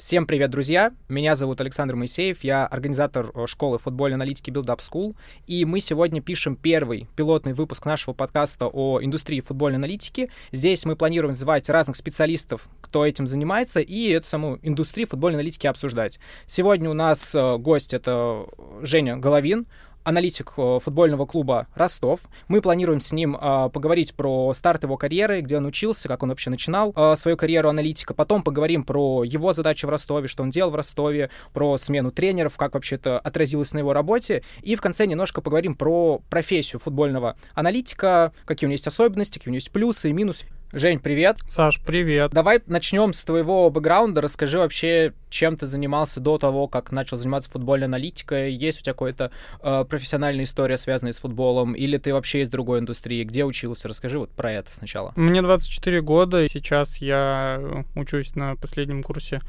Всем привет, друзья! Меня зовут Александр Моисеев, я организатор э, школы футбольной аналитики Build Up School, и мы сегодня пишем первый пилотный выпуск нашего подкаста о индустрии футбольной аналитики. Здесь мы планируем звать разных специалистов, кто этим занимается, и эту саму индустрию футбольной аналитики обсуждать. Сегодня у нас э, гость — это Женя Головин, аналитик э, футбольного клуба Ростов. Мы планируем с ним э, поговорить про старт его карьеры, где он учился, как он вообще начинал э, свою карьеру аналитика. Потом поговорим про его задачи в Ростове, что он делал в Ростове, про смену тренеров, как вообще это отразилось на его работе. И в конце немножко поговорим про профессию футбольного аналитика, какие у него есть особенности, какие у него есть плюсы и минусы. Жень, привет. Саш, привет. Давай начнем с твоего бэкграунда. Расскажи вообще, чем ты занимался до того, как начал заниматься футбольной аналитикой. Есть у тебя какая-то э, профессиональная история, связанная с футболом? Или ты вообще из другой индустрии? Где учился? Расскажи вот про это сначала. Мне 24 года, и сейчас я учусь на последнем курсе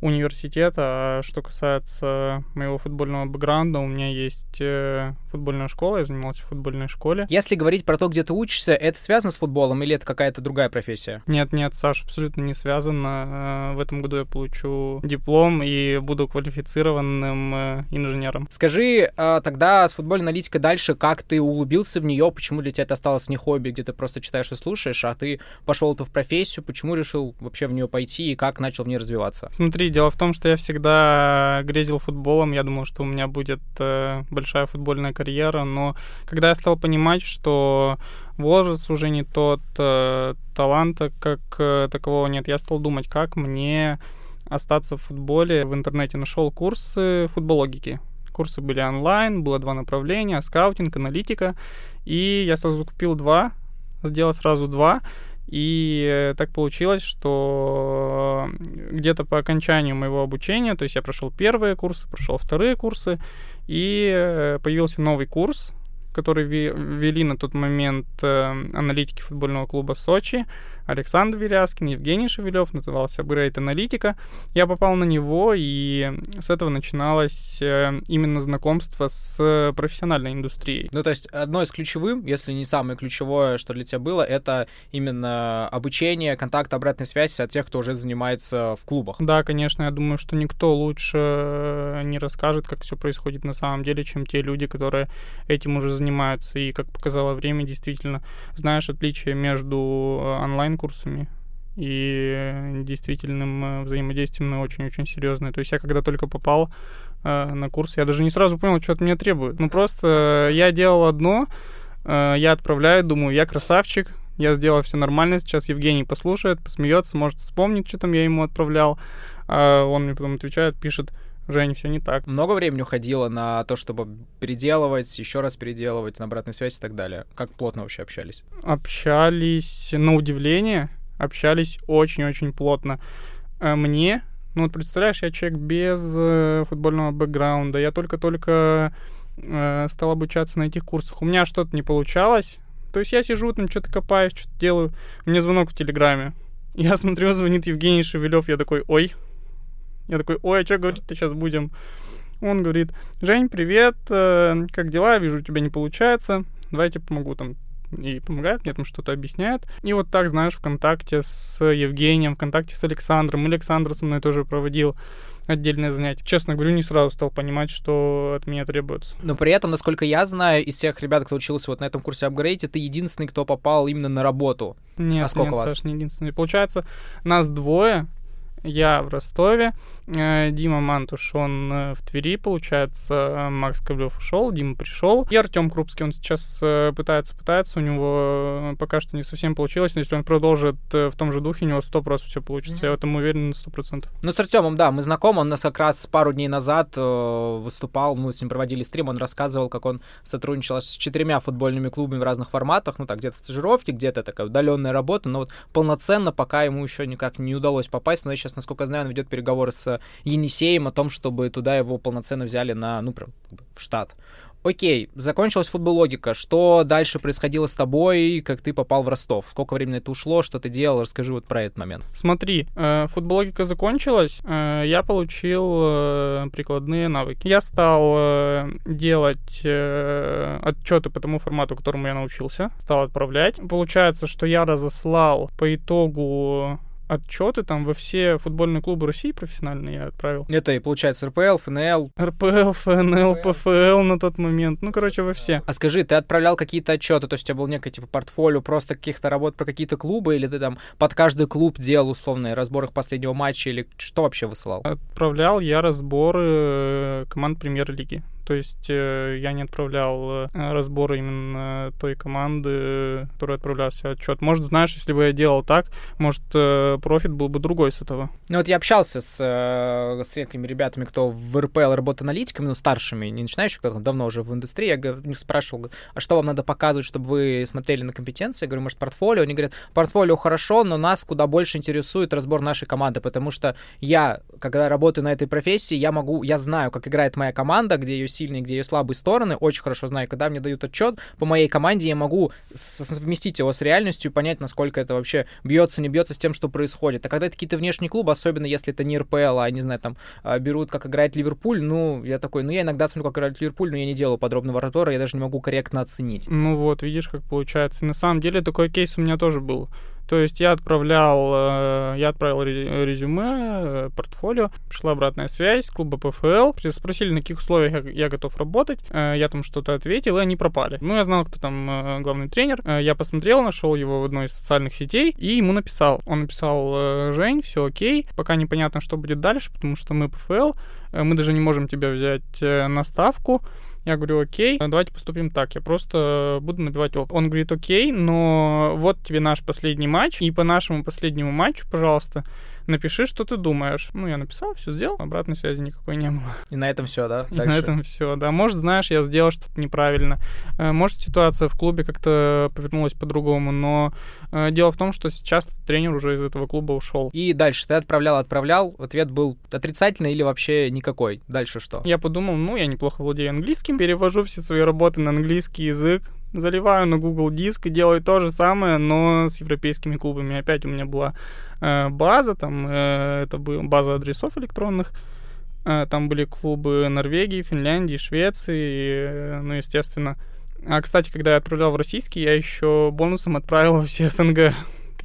университета. А что касается моего футбольного бэкграунда, у меня есть э, футбольная школа, я занимался в футбольной школе. Если говорить про то, где ты учишься, это связано с футболом или это какая-то другая профессия? Нет, нет, Саш, абсолютно не связано. Э, в этом году я получу диплом и буду квалифицированным э, инженером. Скажи а, тогда с футбольной аналитикой дальше, как ты углубился в нее, почему для тебя это осталось не хобби, где ты просто читаешь и слушаешь, а ты пошел это в профессию, почему решил вообще в нее пойти и как начал в ней развиваться? Смотри, дело в том, что я всегда грезил футболом, я думал, что у меня будет э, большая футбольная карьера, но когда я стал понимать, что возраст уже не тот, э, таланта как э, такового нет, я стал думать, как мне остаться в футболе. В интернете нашел курсы футбологики. Курсы были онлайн, было два направления, скаутинг, аналитика. И я сразу купил два, сделал сразу два. И э, так получилось, что где-то по окончанию моего обучения, то есть я прошел первые курсы, прошел вторые курсы, и э, появился новый курс, который вели на тот момент э, аналитики футбольного клуба Сочи. Александр Веряскин, Евгений Шевелев, назывался Upgrade Аналитика. Я попал на него, и с этого начиналось э, именно знакомство с профессиональной индустрией. Ну, то есть одно из ключевых, если не самое ключевое, что для тебя было, это именно обучение, контакт, обратная связь от тех, кто уже занимается в клубах. Да, конечно, я думаю, что никто лучше э, не расскажет, как все происходит на самом деле, чем те люди, которые этим уже занимаются. И, как показало время, действительно, знаешь отличие между э, онлайн курсами и действительным э, взаимодействием на очень-очень серьезное. То есть я когда только попал э, на курс, я даже не сразу понял, что от меня требуют. Ну просто э, я делал одно, э, я отправляю, думаю, я красавчик, я сделал все нормально, сейчас Евгений послушает, посмеется, может вспомнить, что там я ему отправлял. А он мне потом отвечает, пишет, Жень, все не так. Много времени уходило на то, чтобы переделывать, еще раз переделывать, на обратную связь и так далее? Как плотно вообще общались? Общались, на удивление, общались очень-очень плотно. Э, мне, ну вот представляешь, я человек без э, футбольного бэкграунда, я только-только э, стал обучаться на этих курсах. У меня что-то не получалось, то есть я сижу там, что-то копаюсь, что-то делаю. Мне звонок в Телеграме. Я смотрю, звонит Евгений Шевелев, я такой, ой, я такой, ой, а что говорить-то сейчас будем? Он говорит, Жень, привет, э, как дела? Вижу, у тебя не получается. Давай я тебе помогу там и помогает мне там что-то объясняет. И вот так, знаешь, ВКонтакте с Евгением, ВКонтакте с Александром. Александр со мной тоже проводил отдельное занятие. Честно говорю, не сразу стал понимать, что от меня требуется. Но при этом, насколько я знаю, из тех ребят, кто учился вот на этом курсе апгрейде, ты единственный, кто попал именно на работу. Нет, а сколько нет, вас? Саш, не единственный. Получается, нас двое, я в Ростове, э, Дима Мантуш, он э, в Твери, получается, Макс Ковлев ушел, Дима пришел, и Артем Крупский, он сейчас э, пытается, пытается, у него пока что не совсем получилось, но если он продолжит в том же духе, у него 100% все получится, mm-hmm. я в этом уверен на 100%. Ну, с Артемом, да, мы знакомы, он нас как раз пару дней назад выступал, мы с ним проводили стрим, он рассказывал, как он сотрудничал с четырьмя футбольными клубами в разных форматах, ну, так, где-то стажировки, где-то такая удаленная работа, но вот полноценно пока ему еще никак не удалось попасть, но я сейчас сейчас, насколько знаю, он ведет переговоры с Енисеем о том, чтобы туда его полноценно взяли на, ну, прям в штат. Окей, закончилась футбологика. Что дальше происходило с тобой, как ты попал в Ростов? Сколько времени это ушло, что ты делал? Расскажи вот про этот момент. Смотри, э, футбологика закончилась, э, я получил э, прикладные навыки. Я стал э, делать э, отчеты по тому формату, которому я научился, стал отправлять. Получается, что я разослал по итогу отчеты там во все футбольные клубы России профессиональные я отправил. Это и получается РПЛ, ФНЛ. РПЛ, ФНЛ, ПФЛ на тот момент. Ну, короче, во все. А скажи, ты отправлял какие-то отчеты, то есть у тебя был некое типа портфолио просто каких-то работ про какие-то клубы, или ты там под каждый клуб делал условный разбор их последнего матча, или что вообще высылал? Отправлял я разборы э, команд премьер-лиги. То есть э, я не отправлял э, разборы именно той команды, которая отправлялся отчет. Может, знаешь, если бы я делал так, может, э, профит был бы другой с этого. Ну вот я общался с, с редкими ребятами, кто в РПЛ работает аналитиками, ну, старшими, не начинающими, кто давно уже в индустрии. Я у них спрашивал, а что вам надо показывать, чтобы вы смотрели на компетенции? Я говорю, может, портфолио? Они говорят, портфолио хорошо, но нас куда больше интересует разбор нашей команды, потому что я, когда работаю на этой профессии, я могу, я знаю, как играет моя команда, где ее сильные, где ее слабые стороны, очень хорошо знаю. Когда мне дают отчет по моей команде, я могу совместить его с реальностью и понять, насколько это вообще бьется, не бьется с тем, что происходит. А когда это какие-то внешние клубы, особенно если это не РПЛ, а, не знаю, там, а, берут, как играет Ливерпуль, ну, я такой, ну, я иногда смотрю, как играет Ливерпуль, но я не делаю подробного разбора, я даже не могу корректно оценить. Ну вот, видишь, как получается. На самом деле такой кейс у меня тоже был. То есть я отправлял, э, я отправил резюме, э, портфолио, пришла обратная связь с клуба ПФЛ, спросили, на каких условиях я готов работать, э, я там что-то ответил, и они пропали. Ну, я знал, кто там главный тренер, я посмотрел, нашел его в одной из социальных сетей и ему написал. Он написал, Жень, все окей, пока непонятно, что будет дальше, потому что мы ПФЛ, мы даже не можем тебя взять на ставку, я говорю, окей, давайте поступим так, я просто буду набивать опыт. Он говорит, окей, но вот тебе наш последний матч, и по нашему последнему матчу, пожалуйста, напиши, что ты думаешь. Ну, я написал, все сделал, обратной связи никакой не было. И на этом все, да? И на этом все, да. Может, знаешь, я сделал что-то неправильно. Э, может, ситуация в клубе как-то повернулась по-другому, но э, дело в том, что сейчас тренер уже из этого клуба ушел. И дальше ты отправлял, отправлял, ответ был отрицательный или вообще никакой? Дальше что? Я подумал, ну, я неплохо владею английским, перевожу все свои работы на английский язык, заливаю на Google Диск и делаю то же самое, но с европейскими клубами. Опять у меня была э, база, там э, это была база адресов электронных, э, там были клубы Норвегии, Финляндии, Швеции, э, ну, естественно. А, кстати, когда я отправлял в российский, я еще бонусом отправил все СНГ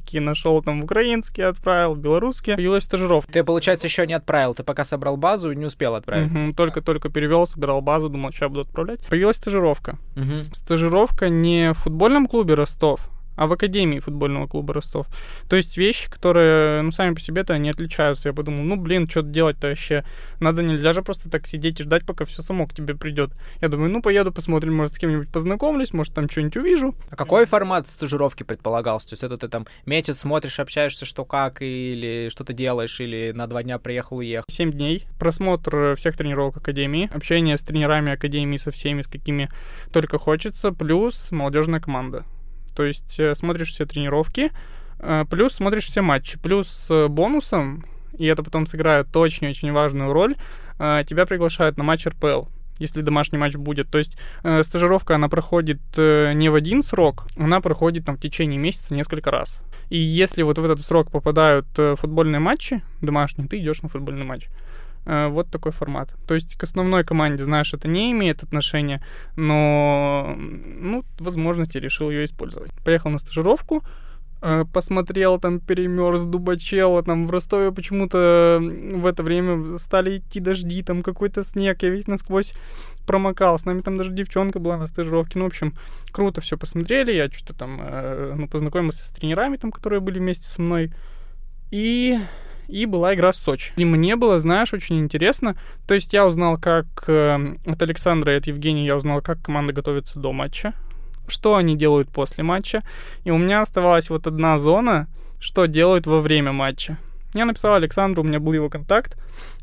какие нашел там украинские отправил, белорусские. Появилась стажировка. Ты, получается, еще не отправил, ты пока собрал базу и не успел отправить. Угу, только-только перевел, собирал базу, думал, сейчас буду отправлять. Появилась стажировка. Угу. Стажировка не в футбольном клубе Ростов, а в Академии футбольного клуба Ростов. То есть вещи, которые, ну, сами по себе-то они отличаются. Я подумал, ну, блин, что делать-то вообще? Надо, нельзя же просто так сидеть и ждать, пока все само к тебе придет. Я думаю, ну, поеду, посмотрим, может, с кем-нибудь познакомлюсь, может, там что-нибудь увижу. А какой формат стажировки предполагался? То есть это ты там месяц смотришь, общаешься, что как, или что ты делаешь, или на два дня приехал, уехал? Семь дней. Просмотр всех тренировок Академии, общение с тренерами Академии, со всеми, с какими только хочется, плюс молодежная команда. То есть э, смотришь все тренировки, э, плюс смотришь все матчи, плюс бонусом, и это потом сыграет очень-очень важную роль, э, тебя приглашают на матч РПЛ если домашний матч будет. То есть э, стажировка, она проходит э, не в один срок, она проходит там в течение месяца несколько раз. И если вот в этот срок попадают э, футбольные матчи домашние, ты идешь на футбольный матч. Э, вот такой формат. То есть к основной команде, знаешь, это не имеет отношения, но, ну, возможности решил ее использовать. Поехал на стажировку, э, посмотрел, там перемерз Дубачела, там в Ростове почему-то в это время стали идти дожди, там какой-то снег, я весь насквозь промокал, с нами там даже девчонка была на стажировке, ну, в общем, круто все посмотрели, я что-то там, э, ну, познакомился с тренерами там, которые были вместе со мной, и и была игра с Сочи. И мне было, знаешь, очень интересно. То есть я узнал, как э, от Александра и от Евгения я узнал, как команда готовится до матча, что они делают после матча. И у меня оставалась вот одна зона, что делают во время матча. Я написал Александру, у меня был его контакт,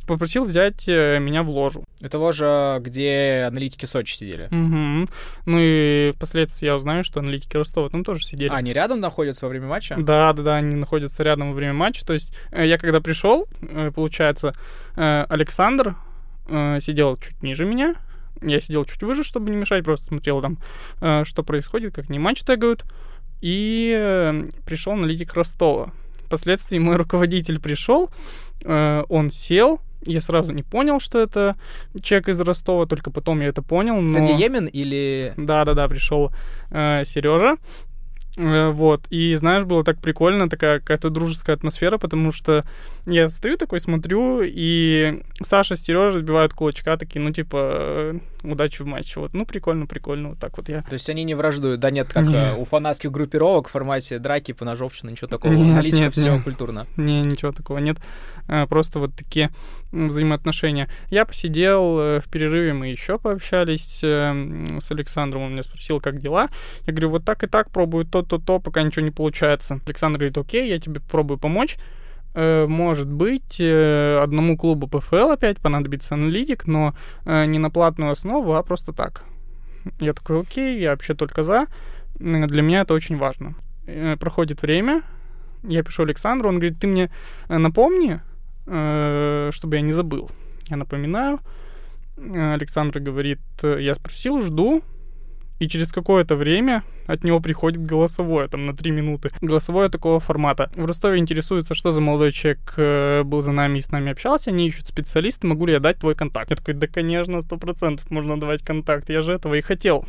попросил взять э, меня в ложу. Это ложа, где аналитики Сочи сидели? Угу. Ну и впоследствии я узнаю, что аналитики Ростова там тоже сидели. А, они рядом находятся во время матча? Да, да, да, они находятся рядом во время матча. То есть э, я когда пришел, э, получается, Александр сидел чуть ниже меня, я сидел чуть выше, чтобы не мешать, просто смотрел там, что происходит, как они матч тегают. И пришел аналитик Ростова впоследствии мой руководитель пришел, он сел, я сразу не понял, что это человек из Ростова, только потом я это понял. Но... Йемен или... Да-да-да, пришел э, Сережа, вот. И, знаешь, было так прикольно, такая какая-то дружеская атмосфера, потому что я стою такой, смотрю, и Саша с Сережей сбивают кулачка, такие, ну, типа, э, удачи в матче. Вот, ну, прикольно, прикольно, вот так вот я. То есть они не враждуют, да, нет, как Не. у фанатских группировок в формате драки, поножовщины, ничего такого. Нет, Аналитика нет, все нет. культурно. Не, ничего такого нет. Э, Просто вот такие взаимоотношения. Я посидел э, в перерыве, мы еще пообщались э, с Александром, он меня спросил, как дела. Я говорю, вот так и так пробую то-то-то, пока ничего не получается. Александр говорит, окей, я тебе попробую помочь. Э, Может быть, э, одному клубу ПФЛ опять понадобится аналитик, но э, не на платную основу, а просто так. Я такой, окей, я вообще только за. Для меня это очень важно. Проходит время, я пишу Александру, он говорит, ты мне напомни, чтобы я не забыл. Я напоминаю. Александр говорит, я спросил, жду. И через какое-то время от него приходит голосовое, там, на 3 минуты. Голосовое такого формата. В Ростове интересуется, что за молодой человек э, был за нами и с нами общался. Они ищут специалиста, могу ли я дать твой контакт? Я такой, да, конечно, сто процентов можно давать контакт. Я же этого и хотел.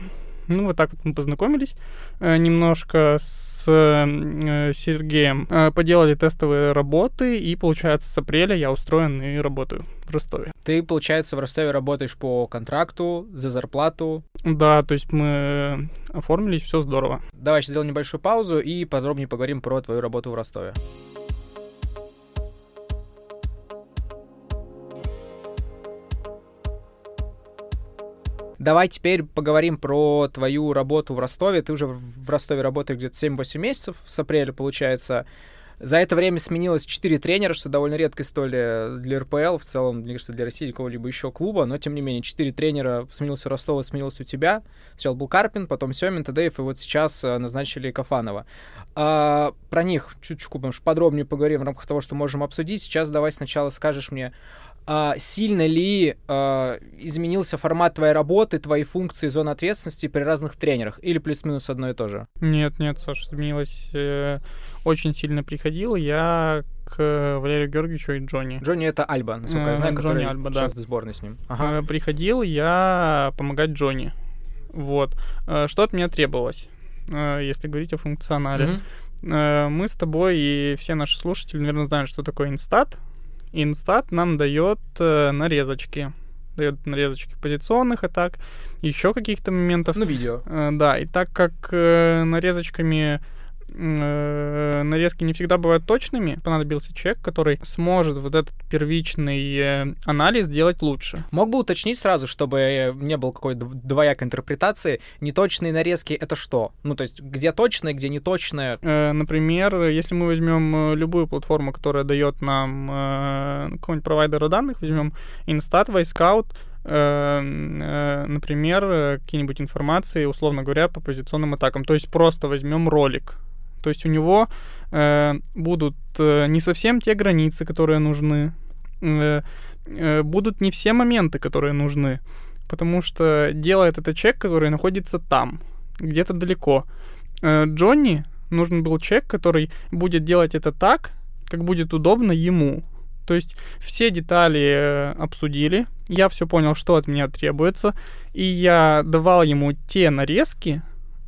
Ну, вот так вот мы познакомились э, немножко с э, Сергеем. Э, поделали тестовые работы, и, получается, с апреля я устроен и работаю в Ростове. Ты, получается, в Ростове работаешь по контракту, за зарплату. Да, то есть мы оформились, все здорово. Давай сейчас сделаем небольшую паузу и подробнее поговорим про твою работу в Ростове. Давай теперь поговорим про твою работу в Ростове. Ты уже в Ростове работаешь где-то 7-8 месяцев, с апреля, получается. За это время сменилось 4 тренера, что довольно редкая история для РПЛ, в целом, мне кажется, для России какого-либо еще клуба, но тем не менее, 4 тренера сменился у Ростова, сменился у тебя. Сначала был Карпин, потом Семин, Тадеев, и вот сейчас э, назначили Кафанова. А, про них чуть-чуть подробнее поговорим в рамках того, что можем обсудить. Сейчас давай сначала скажешь мне, а, сильно ли а, изменился формат твоей работы, твои функции, зона ответственности при разных тренерах? Или плюс-минус одно и то же? Нет, нет, Саша, изменилось э, очень сильно приходил я к Валерию Георгиевичу и Джонни. Джонни это Альба, насколько я Э, знаю, Джонни который Альба, да. сейчас в сборной с ним. Ага. Э, Приходил я помогать Джонни. Вот. Э, Что от меня требовалось, э, если говорить о функционале? Э, Мы с тобой и все наши слушатели, наверное, знают, что такое инстат. Инстат нам дает э, нарезочки. Дает нарезочки позиционных атак, еще каких-то моментов. Ну, видео. Э, Да, и так как э, нарезочками э, нарезки не всегда бывают точными, понадобился человек, который сможет вот этот первичный э, анализ сделать лучше. Мог бы уточнить сразу, чтобы э, не было какой-то дв- двоякой интерпретации. Неточные нарезки — это что? Ну, то есть, где точное, где неточное? Э, Например, если мы возьмем э, любую платформу, которая дает нам э, какого-нибудь провайдера данных, возьмем Instat, Wisecout, э, например, какие-нибудь информации, условно говоря, по позиционным атакам. То есть просто возьмем ролик. То есть у него э, будут э, не совсем те границы, которые нужны, э, э, будут не все моменты, которые нужны, потому что делает это человек, который находится там, где-то далеко. Э, Джонни нужен был человек, который будет делать это так, как будет удобно ему. То есть все детали э, обсудили, я все понял, что от меня требуется, и я давал ему те нарезки,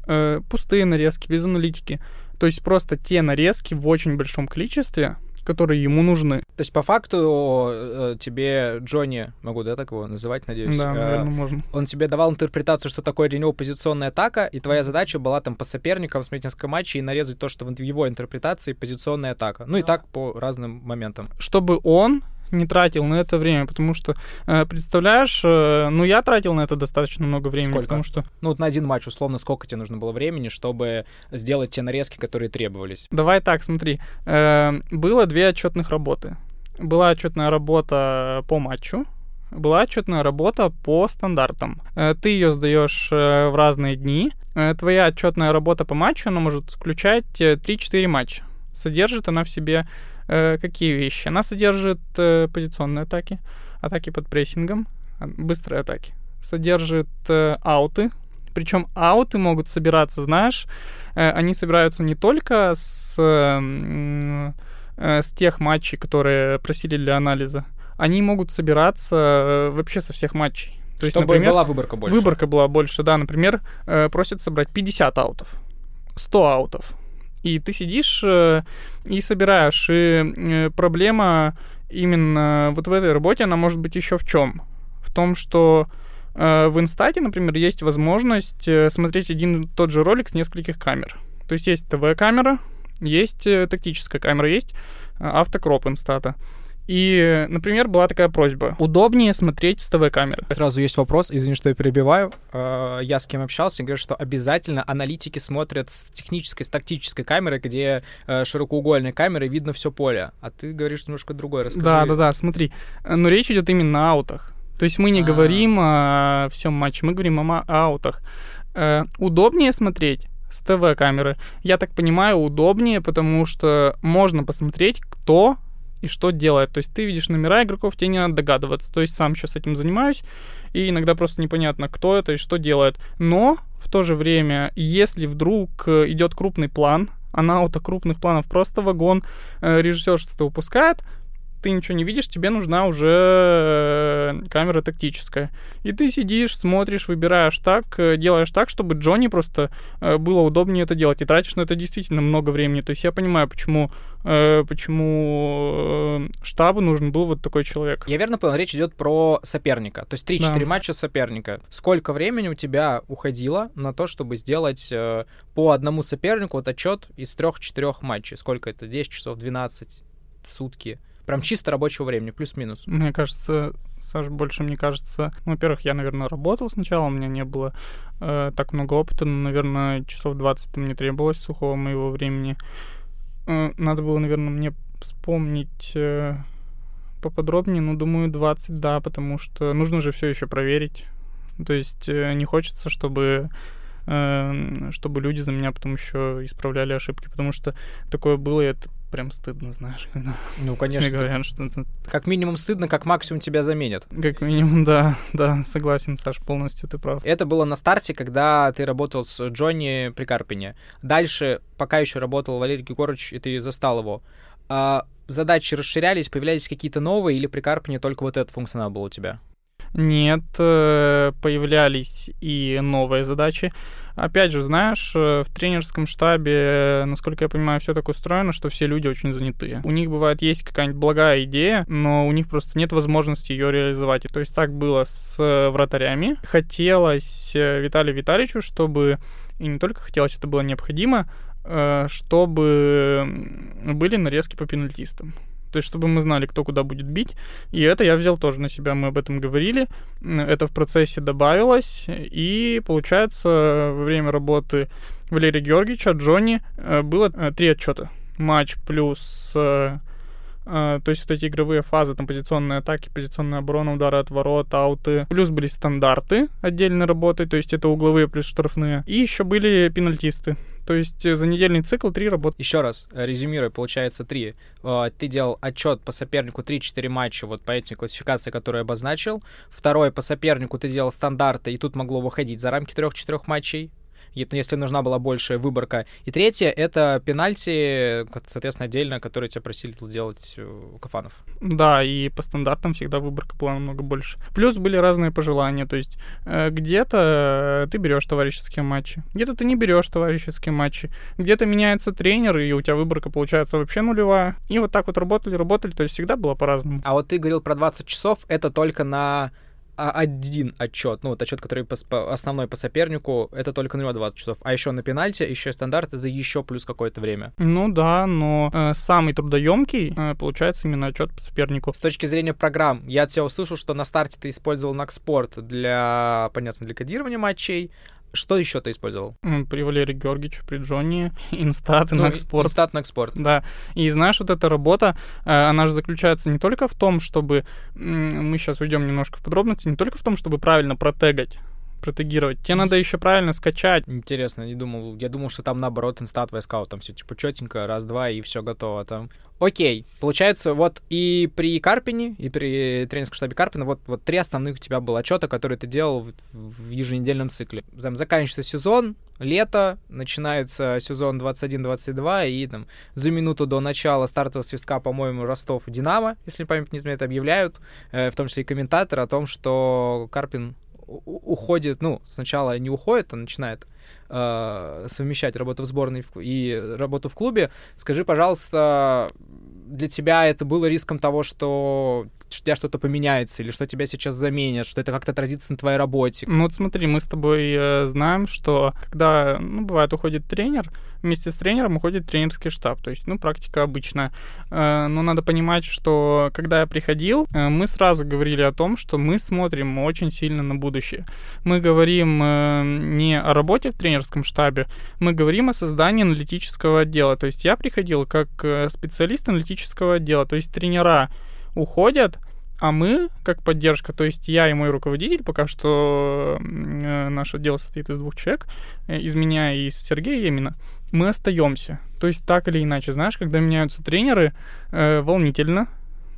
э, пустые нарезки, без аналитики, то есть просто те нарезки в очень большом количестве, которые ему нужны. То есть, по факту, э, тебе Джонни, могу, да, так его называть, надеюсь? да, э, наверное, можно. Он тебе давал интерпретацию, что такое для него позиционная атака, и твоя задача была там по соперникам смотреть несколько матчей и нарезать то, что в его интерпретации позиционная атака. Ну и так по разным моментам. Чтобы он не тратил на это время, потому что, э, представляешь, э, ну я тратил на это достаточно много времени, Сколько? потому что Ну вот на один матч, условно, сколько тебе нужно было времени, чтобы сделать те нарезки, которые требовались? Давай так, смотри. Э, было две отчетных работы. Была отчетная работа по матчу, была отчетная работа по стандартам. Ты ее сдаешь в разные дни. Твоя отчетная работа по матчу, она может включать э, 3-4 матча. Содержит она в себе э, какие вещи? Она содержит э, позиционные атаки, атаки под прессингом, а, быстрые атаки. Содержит э, ауты, причем ауты могут собираться, знаешь, э, они собираются не только с, м, э, с тех матчей, которые просили для анализа, они могут собираться э, вообще со всех матчей. То есть, чтобы например, была выборка больше. выборка была больше, да, например, э, просят собрать 50 аутов. 100 аутов. И ты сидишь э, и собираешь. И э, проблема именно вот в этой работе, она может быть еще в чем? В том, что э, в инстате, например, есть возможность смотреть один и тот же ролик с нескольких камер. То есть есть ТВ-камера, есть тактическая камера, есть автокроп инстата. И, например, была такая просьба. Удобнее смотреть с ТВ-камеры. Сразу есть вопрос, извини, что я перебиваю. Э, я с кем общался, говорят, что обязательно аналитики смотрят с технической, с тактической камеры, где э, широкоугольная камера, и видно все поле. А ты говоришь немножко другое, расскажи. Да, да, да, смотри. Но речь идет именно о аутах. То есть мы не А-а-а. говорим о всем матче, мы говорим о аутах. Э, удобнее смотреть с ТВ-камеры. Я так понимаю, удобнее, потому что можно посмотреть, кто и что делает. То есть ты видишь номера игроков, тебе не надо догадываться. То есть сам сейчас этим занимаюсь, и иногда просто непонятно, кто это и что делает. Но в то же время, если вдруг идет крупный план, а на крупных планов просто вагон, э, режиссер что-то упускает, ты ничего не видишь, тебе нужна уже э, камера тактическая. И ты сидишь, смотришь, выбираешь так, э, делаешь так, чтобы Джонни просто э, было удобнее это делать. И тратишь на это действительно много времени. То есть я понимаю, почему, почему штабу нужен был вот такой человек. Я верно понял, речь идет про соперника. То есть 3-4 да. матча соперника. Сколько времени у тебя уходило на то, чтобы сделать по одному сопернику вот отчет из 3-4 матчей? Сколько это? 10 часов, 12 сутки? Прям чисто рабочего времени, плюс-минус. Мне кажется, Саш, больше мне кажется... Ну, во-первых, я, наверное, работал сначала, у меня не было э, так много опыта, но, наверное, часов 20 мне требовалось сухого моего времени. Э, надо было, наверное, мне вспомнить э, поподробнее, но думаю, 20, да, потому что нужно же все еще проверить. То есть э, не хочется, чтобы э, чтобы люди за меня потом еще исправляли ошибки, потому что такое было, это прям стыдно, знаешь, когда ну, конечно. говорят, что... Как минимум стыдно, как максимум тебя заменят. Как минимум, да, да, согласен, Саш, полностью ты прав. Это было на старте, когда ты работал с Джонни при Карпине. Дальше, пока еще работал Валерий Григорович, и ты застал его, а задачи расширялись, появлялись какие-то новые, или при Карпине только вот этот функционал был у тебя? Нет, э, появлялись и новые задачи. Опять же, знаешь, э, в тренерском штабе, насколько я понимаю, все так устроено, что все люди очень занятые. У них бывает есть какая-нибудь благая идея, но у них просто нет возможности ее реализовать. То есть так было с э, вратарями. Хотелось Виталию Витальевичу, чтобы и не только хотелось, это было необходимо, чтобы были нарезки по пенальтистам то есть чтобы мы знали, кто куда будет бить. И это я взял тоже на себя, мы об этом говорили. Это в процессе добавилось, и получается во время работы Валерия Георгиевича, Джонни, э, было э, три отчета. Матч плюс э, то есть вот эти игровые фазы, там позиционные атаки, позиционная оборона, удары от ворот, ауты. Плюс были стандарты отдельной работы, то есть это угловые плюс штрафные. И еще были пенальтисты. То есть э, за недельный цикл три работы. Еще раз, э, резюмируя, получается три. Э, ты делал отчет по сопернику 3-4 матча вот по этим классификации, которые я обозначил. Второй по сопернику ты делал стандарты, и тут могло выходить за рамки 3-4 матчей если нужна была большая выборка. И третье — это пенальти, соответственно, отдельно, которые тебя просили сделать э, Кафанов. Да, и по стандартам всегда выборка была намного больше. Плюс были разные пожелания, то есть э, где-то ты берешь товарищеские матчи, где-то ты не берешь товарищеские матчи, где-то меняется тренер, и у тебя выборка получается вообще нулевая. И вот так вот работали, работали, то есть всегда было по-разному. А вот ты говорил про 20 часов, это только на один отчет, ну вот отчет, который по, по, основной по сопернику, это только на него 20 часов. А еще на пенальти, еще стандарт, это еще плюс какое-то время. Ну да, но э, самый трудоемкий э, получается именно отчет по сопернику. С точки зрения программ, я от тебя услышал, что на старте ты использовал Накспорт для, понятно, для кодирования матчей, что еще ты использовал? При Валерии Георгиевиче, при Джонни, InStat, ну, Nacsport. InStat, Nacsport. Да. И знаешь, вот эта работа, э, она же заключается не только в том, чтобы... Мы сейчас уйдем немножко в подробности, не только в том, чтобы правильно протегать протегировать. Тебе надо еще правильно скачать. Интересно, не думал. Я думал, что там наоборот InStat, Wyscout, там все типа четенько, раз-два и все готово там. Окей, получается, вот и при Карпине, и при тренерском штабе Карпина, вот, вот три основных у тебя было отчета, которые ты делал в, в еженедельном цикле. Там заканчивается сезон, лето, начинается сезон 21-22, и там за минуту до начала стартового свистка, по-моему, Ростов Динамо, если память не изменяет, объявляют, э, в том числе и комментатор о том, что Карпин уходит, ну, сначала не уходит, а начинает э, совмещать работу в сборной и работу в клубе. Скажи, пожалуйста, для тебя это было риском того, что у тебя что-то поменяется, или что тебя сейчас заменят, что это как-то отразится на твоей работе? Ну вот смотри, мы с тобой э, знаем, что когда, ну, бывает, уходит тренер, вместе с тренером уходит тренерский штаб, то есть, ну, практика обычная. Э, но надо понимать, что когда я приходил, э, мы сразу говорили о том, что мы смотрим очень сильно на будущее. Мы говорим э, не о работе в тренерском штабе, мы говорим о создании аналитического отдела. То есть я приходил как специалист аналитического отдела, то есть тренера уходят, а мы, как поддержка, то есть я и мой руководитель, пока что э, наше дело состоит из двух человек, э, из меня и из Сергея именно, мы остаемся. То есть так или иначе, знаешь, когда меняются тренеры, э, волнительно,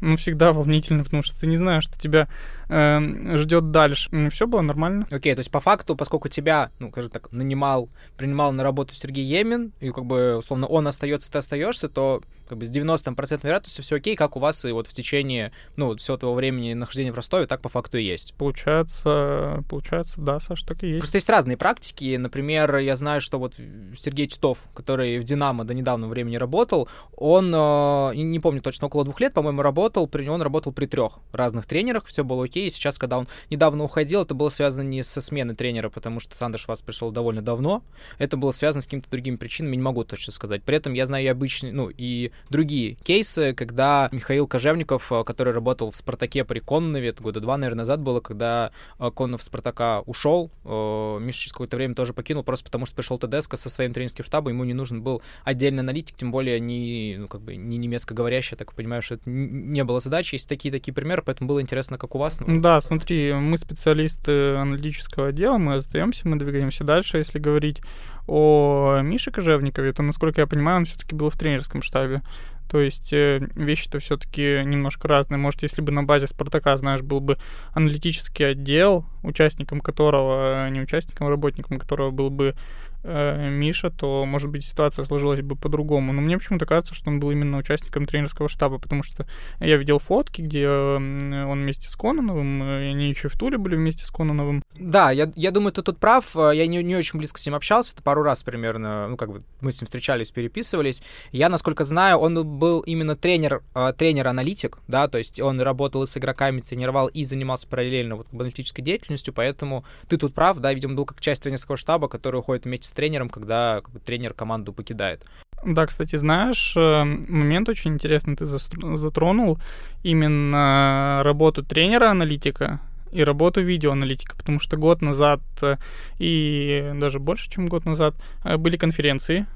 ну, всегда волнительно, потому что ты не знаешь, что тебя э, ждет дальше. Ну, все было нормально. Окей, okay, то есть по факту, поскольку тебя, ну, скажем так, нанимал, принимал на работу Сергей Емин, и как бы, условно, он остается, ты остаешься, то как бы с 90% вероятностью все окей, как у вас и вот в течение, ну, всего того времени нахождения в Ростове, так по факту и есть. Получается, получается, да, Саш, так и есть. Просто есть разные практики. Например, я знаю, что вот Сергей Титов, который в «Динамо» до недавнего времени работал, он, э, не помню точно, около двух лет, по-моему, работал, при, он работал при трех разных тренерах, все было окей, и сейчас, когда он недавно уходил, это было связано не со сменой тренера, потому что Сандер Шварц пришел довольно давно, это было связано с какими-то другими причинами, не могу точно сказать. При этом я знаю и обычные, ну, и другие кейсы, когда Михаил Кожевников, э, который работал в «Спартаке» при Коннове, это года два, наверное, назад было, когда э, Коннов «Спартака» ушел, э, Миша через какое-то время тоже покинул, просто потому что пришел Тедеско со своим тренерским штабом, ему не нужен был отдельный аналитик, тем более не, ну, как бы, не немецко говорящий, так понимаю, что это не было задачи. Есть такие-такие примеры, поэтому было интересно, как у вас. Да, смотри, мы специалисты аналитического отдела, мы остаемся, мы двигаемся дальше. Если говорить о Мише Кожевникове, то, насколько я понимаю, он все-таки был в тренерском штабе. То есть э, вещи-то все-таки немножко разные. Может, если бы на базе Спартака, знаешь, был бы аналитический отдел, участником которого, не участником, а работником которого был бы э, Миша, то, может быть, ситуация сложилась бы по-другому. Но мне почему-то кажется, что он был именно участником тренерского штаба, потому что я видел фотки, где он вместе с Кононовым, и они еще в Туле были вместе с Кононовым. Да, я, я думаю, ты тут прав. Я не, не очень близко с ним общался, это пару раз примерно, ну, как бы мы с ним встречались, переписывались. Я, насколько знаю, он был именно тренер, э, тренер-аналитик, да, то есть он работал и с игроками, тренировал и занимался параллельно вот аналитической деятельностью, поэтому ты тут прав, да, видимо, был как часть тренерского штаба, который уходит вместе с тренером, когда как бы, тренер команду покидает. Да, кстати, знаешь, э, момент очень интересный ты затронул. Именно работу тренера-аналитика и работу видеоаналитика, потому что год назад э, и даже больше, чем год назад э, были конференции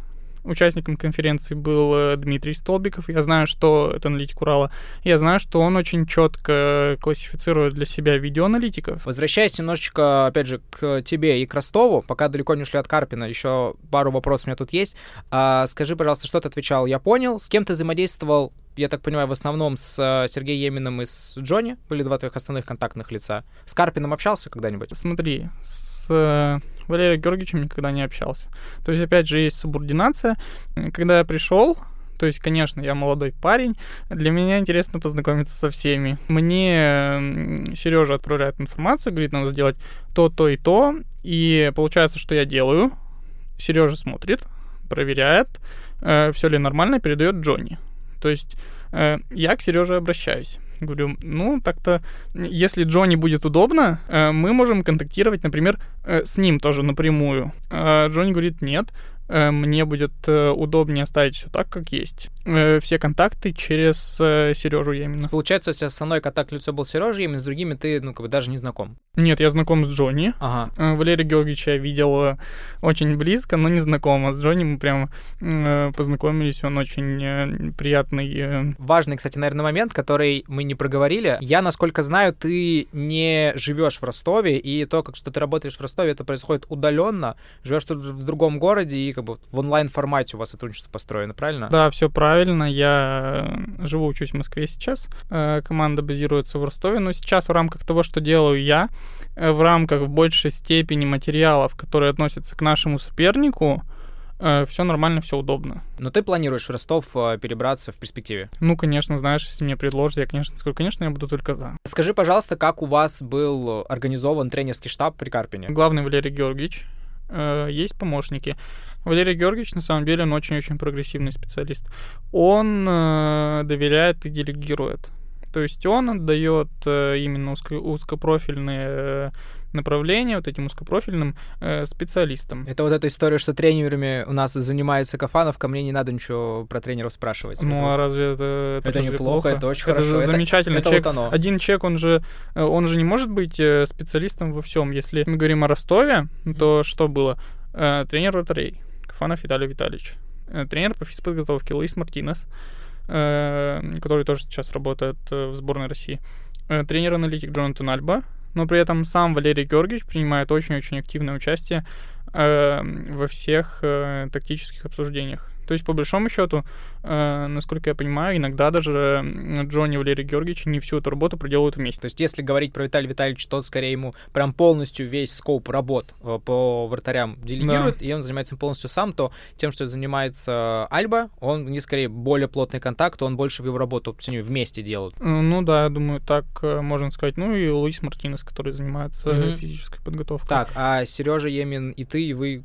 Участником конференции был э, Дмитрий Столбиков. Я знаю, что это аналитик Урала. Я знаю, что он очень четко классифицирует для себя видеоаналитиков. Возвращаясь немножечко, опять же, к тебе и к Ростову, пока далеко не ушли от Карпина, еще пару вопросов у меня тут есть. А, скажи, пожалуйста, что ты отвечал? Я понял. С кем ты взаимодействовал я так понимаю, в основном с э, Сергеем Еминым и с Джонни были два твоих основных контактных лица. С Карпином общался когда-нибудь? Смотри, с э, Валерием Георгиевичем никогда не общался. То есть, опять же, есть субординация. Когда я пришел, то есть, конечно, я молодой парень, для меня интересно познакомиться со всеми. Мне Сережа отправляет информацию, говорит, надо сделать то, то и то, и получается, что я делаю. Сережа смотрит, проверяет, э, все ли нормально, передает Джонни. То есть э, я к Сереже обращаюсь. Говорю, ну, так-то, если Джонни будет удобно, э, мы можем контактировать, например, э, с ним тоже напрямую. Э, Джонни говорит, нет, мне будет э, удобнее оставить все так, как есть. Э, все контакты через Сережу Емина. Получается, у тебя основной контакт лицо был Сережа Емин, с другими ты, ну, как бы даже не знаком. Нет, я знаком с Джонни. Ага. Валерия Георгиевича я видел очень близко, но не знаком. А с Джонни мы прям познакомились, он очень приятный. Важный, кстати, наверное, момент, который мы не проговорили. Я, насколько знаю, ты не живешь в Ростове, и то, как что ты работаешь в Ростове, это происходит удаленно. Живешь в другом городе, и как бы в онлайн-формате у вас сотрудничество построено, правильно? Да, все правильно. Я живу, учусь в Москве сейчас. Э, команда базируется в Ростове, но сейчас в рамках того, что делаю я, э, в рамках в большей степени материалов, которые относятся к нашему сопернику, э, все нормально, все удобно. Но ты планируешь в Ростов перебраться в перспективе? Ну, конечно, знаешь, если мне предложат, я, конечно, скажу, конечно, я буду только за. Скажи, пожалуйста, как у вас был организован тренерский штаб при Карпине? Главный Валерий Георгиевич, э, есть помощники. Валерий Георгиевич, на самом деле, он очень-очень прогрессивный специалист. Он э, доверяет и делегирует. То есть он отдает э, именно узко, узкопрофильные э, направления вот этим узкопрофильным э, специалистам. Это вот эта история, что тренерами у нас занимается Кафанов, ко мне не надо ничего про тренеров спрашивать. Ну, это, а разве это... Это, это неплохо, это очень это хорошо. Это замечательно. Это, человек, вот оно. Один человек, он же, он же не может быть специалистом во всем. Если мы говорим о Ростове, mm-hmm. то что было? Тренер вратарей Кафанов Виталий Витальевич. Тренер по физподготовке Луис Мартинес. Э, который тоже сейчас работает э, в сборной России. Э, тренер-аналитик Джонатан Альба, но при этом сам Валерий Георгиевич принимает очень-очень активное участие во всех тактических обсуждениях. То есть, по большому счету, э, насколько я понимаю, иногда даже Джонни и Валерий Георгиевич не всю эту работу проделывают вместе. То есть, если говорить про Виталия Витальевича, то скорее ему прям полностью весь скоп работ э, по вратарям делегирует, да. и он занимается им полностью сам, то тем, что занимается Альба, он не скорее более плотный контакт, он больше в его работу с ним вместе делают. Ну да, я думаю, так э, можно сказать. Ну и Луис Мартинес, который занимается mm-hmm. физической подготовкой. Так, а Сережа Емин и ты, и вы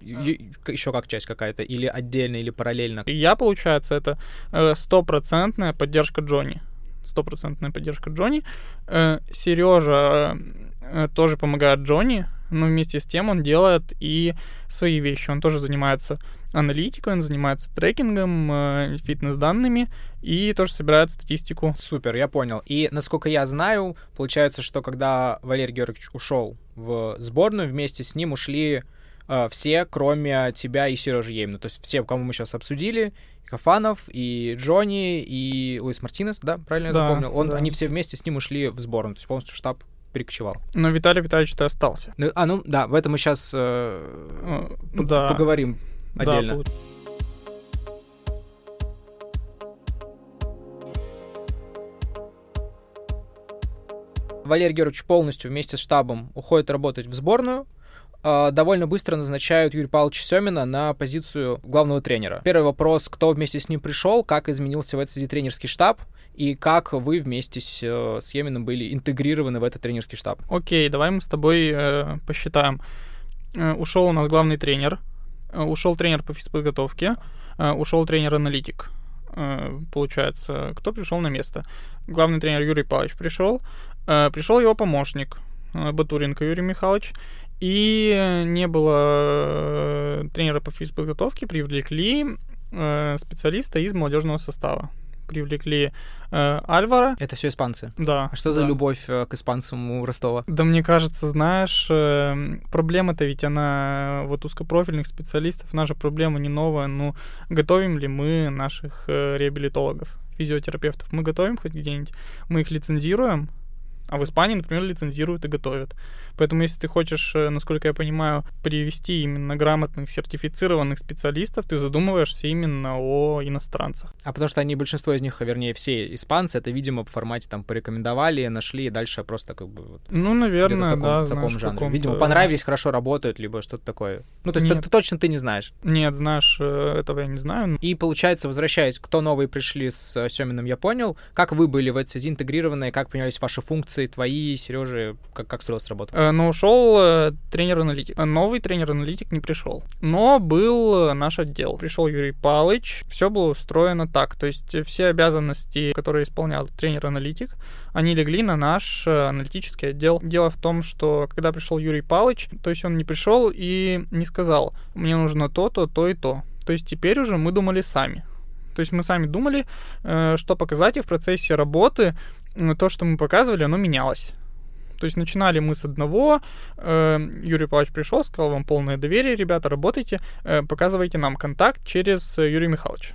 еще как часть какая-то, или отдельно, или параллельно? Я, получается, это э, стопроцентная поддержка Джонни. Стопроцентная поддержка Джонни. Э, Сережа э, тоже помогает Джонни, но вместе с тем он делает и свои вещи. Он тоже занимается аналитикой, он занимается трекингом, фитнес-данными и тоже собирает статистику. Супер, я понял. И насколько я знаю, получается, что когда Валерий Георгиевич ушел в сборную, вместе с ним ушли все, кроме тебя и Сережи Еймна. То есть все, кому мы сейчас обсудили, и Хафанов, и Джонни, и Луис Мартинес, да, правильно я да, запомнил? Он, да. Они все вместе с ним ушли в сборную, то есть полностью штаб перекочевал. Но Виталий Витальевич ты остался. Ну, а, ну да, в этом мы сейчас э, да. поговорим отдельно. Да, Валерий Георгиевич полностью вместе с штабом уходит работать в сборную, а, довольно быстро назначают Юрия Павловича Семина на позицию главного тренера. Первый вопрос, кто вместе с ним пришел, как изменился в этой тренерский штаб, и как вы вместе с, э, с Емином были интегрированы в этот тренерский штаб? Окей, давай мы с тобой э, посчитаем. Э, ушел у нас главный тренер, э, ушел тренер по физподготовке, э, ушел тренер-аналитик. Э, получается, кто пришел на место? Главный тренер Юрий Павлович пришел, э, пришел его помощник э, Батуренко Юрий Михайлович, и не было э, тренера по физподготовке, привлекли э, специалиста из молодежного состава. Привлекли э, Альвара. Это все испанцы? Да. А что да. за любовь э, к испанцам у Ростова? Да мне кажется, знаешь, э, проблема-то ведь она вот узкопрофильных специалистов, наша проблема не новая. Ну, готовим ли мы наших э, реабилитологов, физиотерапевтов? Мы готовим хоть где-нибудь? Мы их лицензируем? А в Испании, например, лицензируют и готовят. Поэтому, если ты хочешь, э, насколько я понимаю, привести именно грамотных, сертифицированных специалистов, ты задумываешься именно о иностранцах. А потому что они, большинство из них, вернее, все испанцы, это, видимо, по формате там порекомендовали, нашли, и дальше просто как бы... Вот, ну, наверное, в таком, да, в таком знаешь, жанре. Видимо, понравились, хорошо работают, либо что-то такое. Ну, то есть ты, точно ты не знаешь. Нет, знаешь, э, этого я не знаю. И, получается, возвращаясь, кто новые пришли с э, Семиным, я понял. Как вы были в этой связи интегрированы, как поменялись ваши функции, твои, Сережи, как, как строилась работа? Э, ну, ушел э, тренер-аналитик. Новый тренер-аналитик не пришел. Но был наш отдел. Пришел Юрий Палыч. Все было устроено так. То есть все обязанности, которые исполнял тренер-аналитик, они легли на наш аналитический отдел. Дело в том, что когда пришел Юрий Палыч, то есть он не пришел и не сказал, мне нужно то-то, то и то. То есть теперь уже мы думали сами. То есть мы сами думали, э, что показать, и в процессе работы то, что мы показывали, оно менялось. То есть начинали мы с одного, э, Юрий Павлович пришел, сказал вам полное доверие, ребята, работайте, э, показывайте нам контакт через Юрия Михайловича.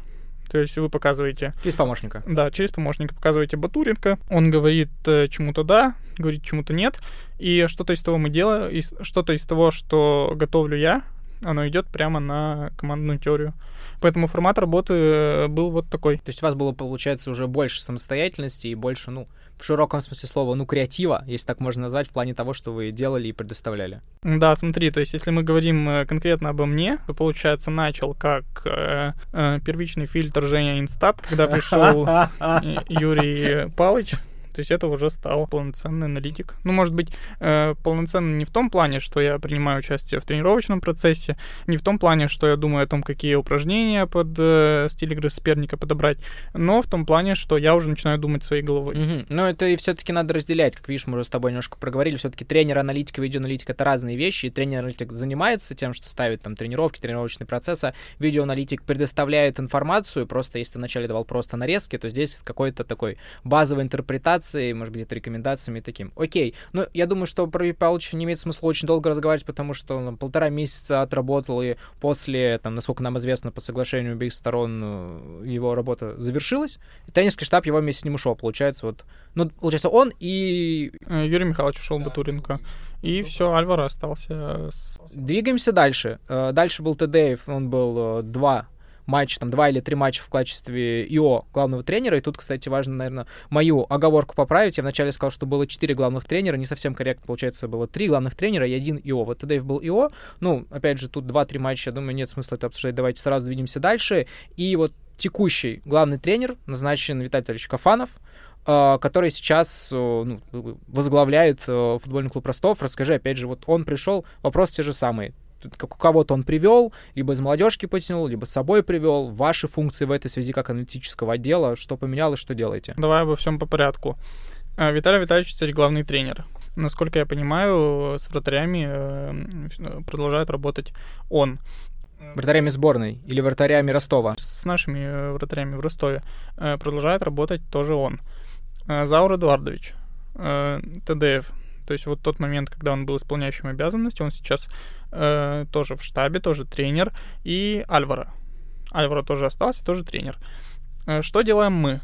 То есть вы показываете... Через помощника. Да, через помощника показываете Батуренко. Он говорит э, чему-то да, говорит чему-то нет. И что-то из того мы делаем, что-то из того, что готовлю я, оно идет прямо на командную теорию. Поэтому формат работы э, был вот такой. То есть у вас было, получается, уже больше самостоятельности и больше, ну, в широком смысле слова, ну, креатива, если так можно назвать, в плане того, что вы делали и предоставляли. Да, смотри, то есть если мы говорим э, конкретно обо мне, то, получается, начал как э, э, первичный фильтр Женя Инстат, когда пришел Юрий Палыч, То есть это уже стал полноценный аналитик. Ну, может быть, э, полноценный не в том плане, что я принимаю участие в тренировочном процессе, не в том плане, что я думаю о том, какие упражнения под э, стиль игры соперника подобрать, но в том плане, что я уже начинаю думать своей головой. Угу. Но это и все-таки надо разделять. Как видишь, мы уже с тобой немножко проговорили. Все-таки тренер, аналитика, видеоаналитика — это разные вещи, и тренер-аналитик занимается тем, что ставит там тренировки, тренировочные процессы, видеоаналитик предоставляет информацию, просто если ты вначале давал просто нарезки, то здесь какой-то такой базовой интерпретации, может быть, где-то рекомендациями таким. Окей, ну, я думаю, что про Павловича не имеет смысла очень долго разговаривать, потому что он полтора месяца отработал, и после, там, насколько нам известно, по соглашению обеих сторон э, его работа завершилась, и тренерский штаб его вместе с ним ушел, получается, вот, ну, получается, он и... Э, Юрий Михайлович ушел да. Батуренко. И все, Альвара остался. С... Двигаемся дальше. Э, дальше был Тедеев, он был два матч, там, два или три матча в качестве ИО главного тренера. И тут, кстати, важно, наверное, мою оговорку поправить. Я вначале сказал, что было четыре главных тренера. Не совсем корректно, получается, было три главных тренера и один ИО. Вот Тедеев был ИО. Ну, опять же, тут два-три матча, я думаю, нет смысла это обсуждать. Давайте сразу двинемся дальше. И вот текущий главный тренер назначен Виталий Витальевич Кафанов а, который сейчас ну, возглавляет футбольный клуб Ростов. Расскажи, опять же, вот он пришел, вопрос те же самые как у кого-то он привел, либо из молодежки потянул, либо с собой привел. Ваши функции в этой связи как аналитического отдела, что поменялось, что делаете? Давай обо всем по порядку. Э, Виталий Витальевич теперь главный тренер. Насколько я понимаю, с вратарями э, продолжает работать он. Вратарями сборной или вратарями Ростова? С нашими э, вратарями в Ростове продолжает работать тоже он. Заур Эдуардович, ТДФ, то есть вот тот момент, когда он был исполняющим обязанности, он сейчас э, тоже в штабе, тоже тренер. И Альвара. Альвара тоже остался, тоже тренер. Э, что делаем мы?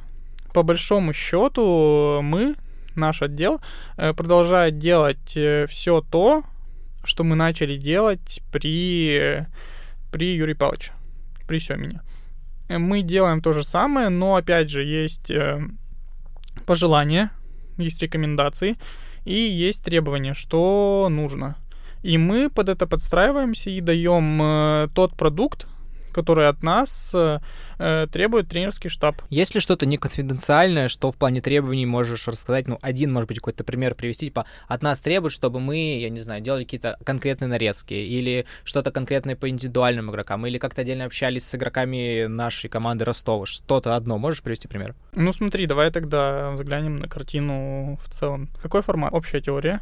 По большому счету мы, наш отдел, э, продолжает делать э, все то, что мы начали делать при, при Юрии Павловиче, при Семине. Мы делаем то же самое, но опять же есть пожелания, есть рекомендации и есть требования, что нужно. И мы под это подстраиваемся и даем э, тот продукт, который от нас э, э, требует тренерский штаб. Есть ли что-то неконфиденциальное, что в плане требований можешь рассказать? Ну, один, может быть, какой-то пример привести, типа, от нас требуют, чтобы мы, я не знаю, делали какие-то конкретные нарезки, или что-то конкретное по индивидуальным игрокам, или как-то отдельно общались с игроками нашей команды Ростова. Что-то одно. Можешь привести пример? Ну, смотри, давай тогда взглянем на картину в целом. Какой формат? Общая теория,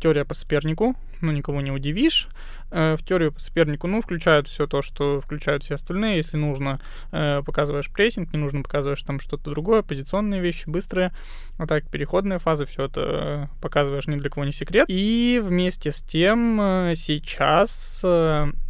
теория по сопернику, ну, никого не удивишь. Э, в теорию по сопернику, ну, включают все то, что включают все остальные. Если нужно, э, показываешь прессинг, не нужно, показываешь там что-то другое, позиционные вещи, быстрые. Вот так, переходные фазы, все это э, показываешь ни для кого не секрет. И вместе с тем сейчас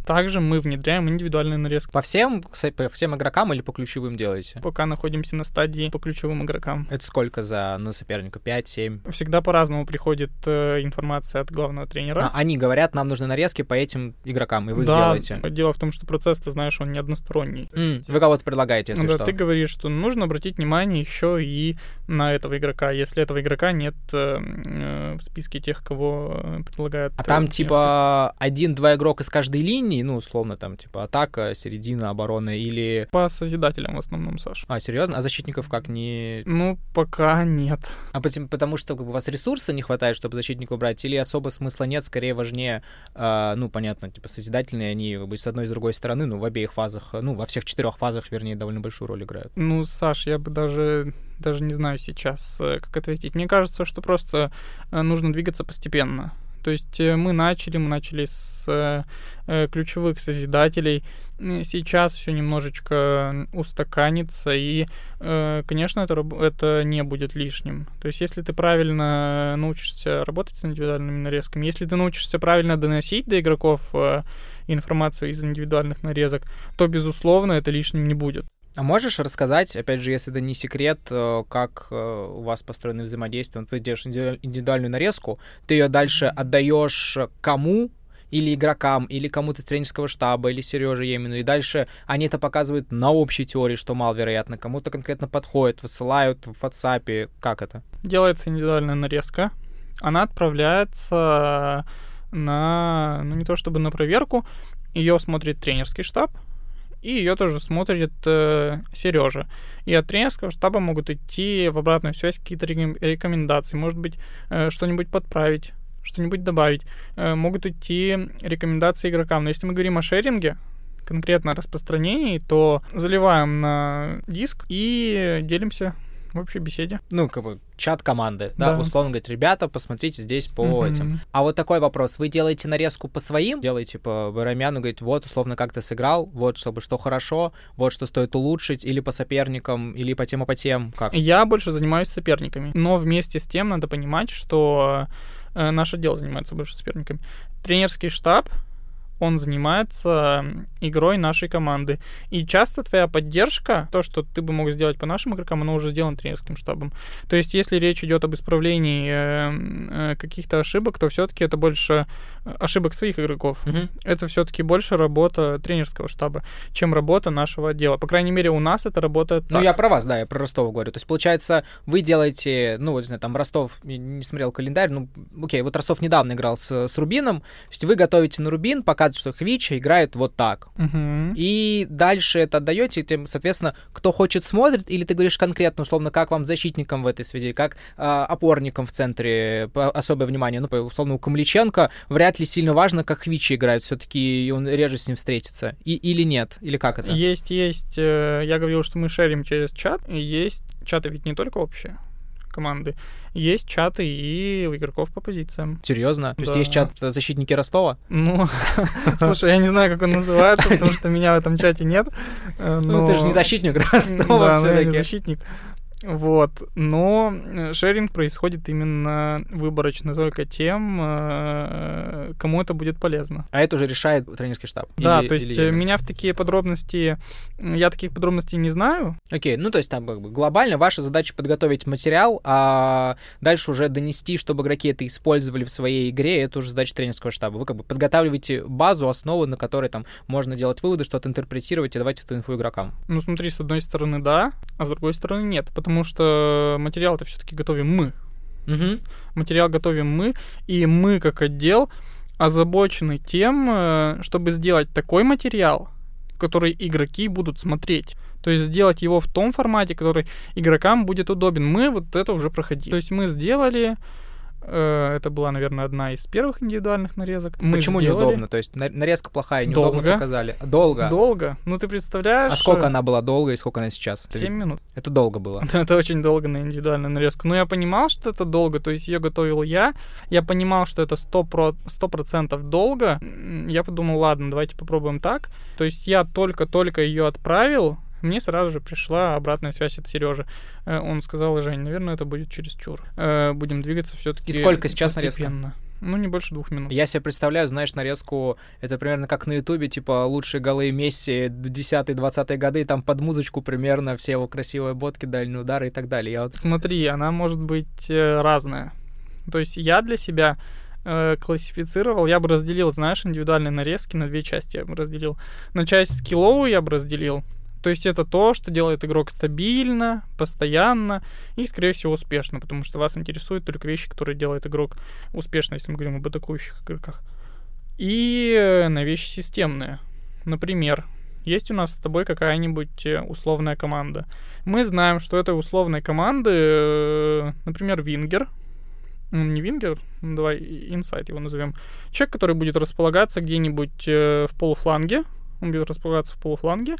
также мы внедряем индивидуальные нарезки. По всем, по всем игрокам или по ключевым делаете? Пока находимся на стадии по ключевым игрокам. Это сколько за на соперника? 5-7? Всегда по-разному приходит информация от главного тренера. А, они говорят, нам нужны нарезки по этим игрокам, и вы да, их делаете. Дело в том, что процесс, ты знаешь, он не односторонний. Mm, вы кого-то предлагаете, если да, что. ты говоришь, что нужно обратить внимание еще и на этого игрока, если этого игрока нет э, э в списке тех, кого предлагают. А там, типа, один-два игрока из каждой линии, ну, условно, там, типа, атака, середина, оборона, или... По созидателям в основном, Саш. А, серьезно? А защитников как не... Ну, пока нет. А потому, потому что как бы, у вас ресурса не хватает, чтобы защитников брать, или особо смысла нет, скорее важнее, э, ну, понятно, типа, созидательные, они как бы с одной и с другой стороны, ну, в обеих фазах, ну, во всех четырех фазах, вернее, довольно большую роль играют. Ну, Саш, я бы даже даже не знаю сейчас, э, как ответить. Мне кажется, что просто э, нужно двигаться постепенно. То есть э, мы начали, мы начали с э, ключевых созидателей. Сейчас все немножечко устаканится, и, э, конечно, это, это не будет лишним. То есть если ты правильно научишься работать с индивидуальными нарезками, если ты научишься правильно доносить до игроков э, информацию из индивидуальных нарезок, то, безусловно, это лишним не будет. А можешь рассказать, опять же, если это не секрет, э, как э, у вас построены взаимодействия? Ты делаешь индивидуальную нарезку, ты ее дальше отдаешь кому? Или игрокам, или кому-то из тренерского штаба, или Сереже Емину, и дальше они это показывают на общей теории, что маловероятно, кому-то конкретно подходит, высылают в WhatsApp, как это? Делается индивидуальная нарезка, она отправляется на, ну не то чтобы на проверку, ее смотрит тренерский штаб, и ее тоже смотрит э, Сережа. И от тренерского штаба могут идти в обратную связь какие-то рекомендации, может быть, э, что-нибудь подправить, что-нибудь добавить. Э, могут идти рекомендации игрокам. Но если мы говорим о шеринге, конкретно распространении, то заливаем на диск и делимся в общей беседе. Ну, как бы чат команды, да, да. условно говорить, ребята, посмотрите здесь по угу. этим. А вот такой вопрос, вы делаете нарезку по своим, делаете по Барамяну, говорите, вот, условно, как ты сыграл, вот, чтобы что хорошо, вот, что стоит улучшить, или по соперникам, или по тем и по тем, как? Я больше занимаюсь соперниками, но вместе с тем надо понимать, что э, наше дело занимается больше соперниками. Тренерский штаб он занимается игрой нашей команды. И часто твоя поддержка, то, что ты бы мог сделать по нашим игрокам, оно уже сделано тренерским штабом. То есть, если речь идет об исправлении э, э, каких-то ошибок, то все-таки это больше ошибок своих игроков. Угу. Это все-таки больше работа тренерского штаба, чем работа нашего отдела. По крайней мере, у нас это работает Ну, я про вас, да, я про Ростов говорю. То есть, получается, вы делаете, ну, вот, не знаю, там, Ростов, не смотрел календарь, ну, окей, вот Ростов недавно играл с, с Рубином, то есть вы готовите на Рубин, пока показывает, что Хвича играет вот так. Угу. И дальше это отдаете, тем, соответственно, кто хочет смотрит, или ты говоришь конкретно, условно, как вам защитникам в этой связи, как э, опорникам в центре особое внимание. Ну, условно, у Камличенко вряд ли сильно важно, как Хвича играет, все-таки он реже с ним встретится. И, или нет, или как это? Есть, есть. Э, я говорил, что мы шерим через чат, есть чаты ведь не только общие команды. Есть чаты и у игроков по позициям. Серьезно? То есть есть чат защитники Ростова? Ну, слушай, я не знаю, как он называется, потому что меня в этом чате нет. Ну, ты же не защитник Ростова все-таки. Да, защитник. Вот. Но э, шеринг происходит именно выборочно только тем, э, кому это будет полезно. А это уже решает тренерский штаб? Да, или, то есть или... меня в такие подробности... Я таких подробностей не знаю. Окей, ну то есть там как бы глобально ваша задача подготовить материал, а дальше уже донести, чтобы игроки это использовали в своей игре, это уже задача тренерского штаба. Вы как бы подготавливаете базу, основу, на которой там можно делать выводы, что-то интерпретировать и давать эту инфу игрокам. Ну смотри, с одной стороны да, а с другой стороны нет, потому потому что материал это все-таки готовим мы. Угу. Материал готовим мы, и мы как отдел озабочены тем, э, чтобы сделать такой материал, который игроки будут смотреть. То есть сделать его в том формате, который игрокам будет удобен. Мы вот это уже проходили. То есть мы сделали это была, наверное, одна из первых индивидуальных нарезок. Мы Почему сделали... неудобно? То есть нарезка плохая, неудобно долго. показали. Долго. Долго. Ну ты представляешь? А сколько она была долго и сколько она сейчас? 7 минут. Это долго было. это очень долго на индивидуальную нарезку. Но я понимал, что это долго, то есть ее готовил я. Я понимал, что это 100%, про... 100 долго. Я подумал, ладно, давайте попробуем так. То есть я только-только ее отправил, мне сразу же пришла обратная связь от Сережи. Э, он сказал, Жень, наверное, это будет через чур. Э, будем двигаться все-таки. И сколько сейчас нарезка? Ну, не больше двух минут. Я себе представляю, знаешь, нарезку, это примерно как на Ютубе, типа, лучшие голы Месси 10-20-е годы, там под музычку примерно все его красивые ботки, дальние удары и так далее. Я вот... Смотри, она может быть э, разная. То есть я для себя э, классифицировал, я бы разделил, знаешь, индивидуальные нарезки на две части. Я бы разделил. На часть скилловую я бы разделил, то есть это то, что делает игрок стабильно, постоянно и, скорее всего, успешно, потому что вас интересуют только вещи, которые делает игрок успешно, если мы говорим об атакующих игроках. И э, на вещи системные. Например, есть у нас с тобой какая-нибудь э, условная команда. Мы знаем, что этой условной команды, э, например, Вингер, не Вингер, давай инсайд его назовем, человек, который будет располагаться где-нибудь в полуфланге, он будет располагаться в полуфланге,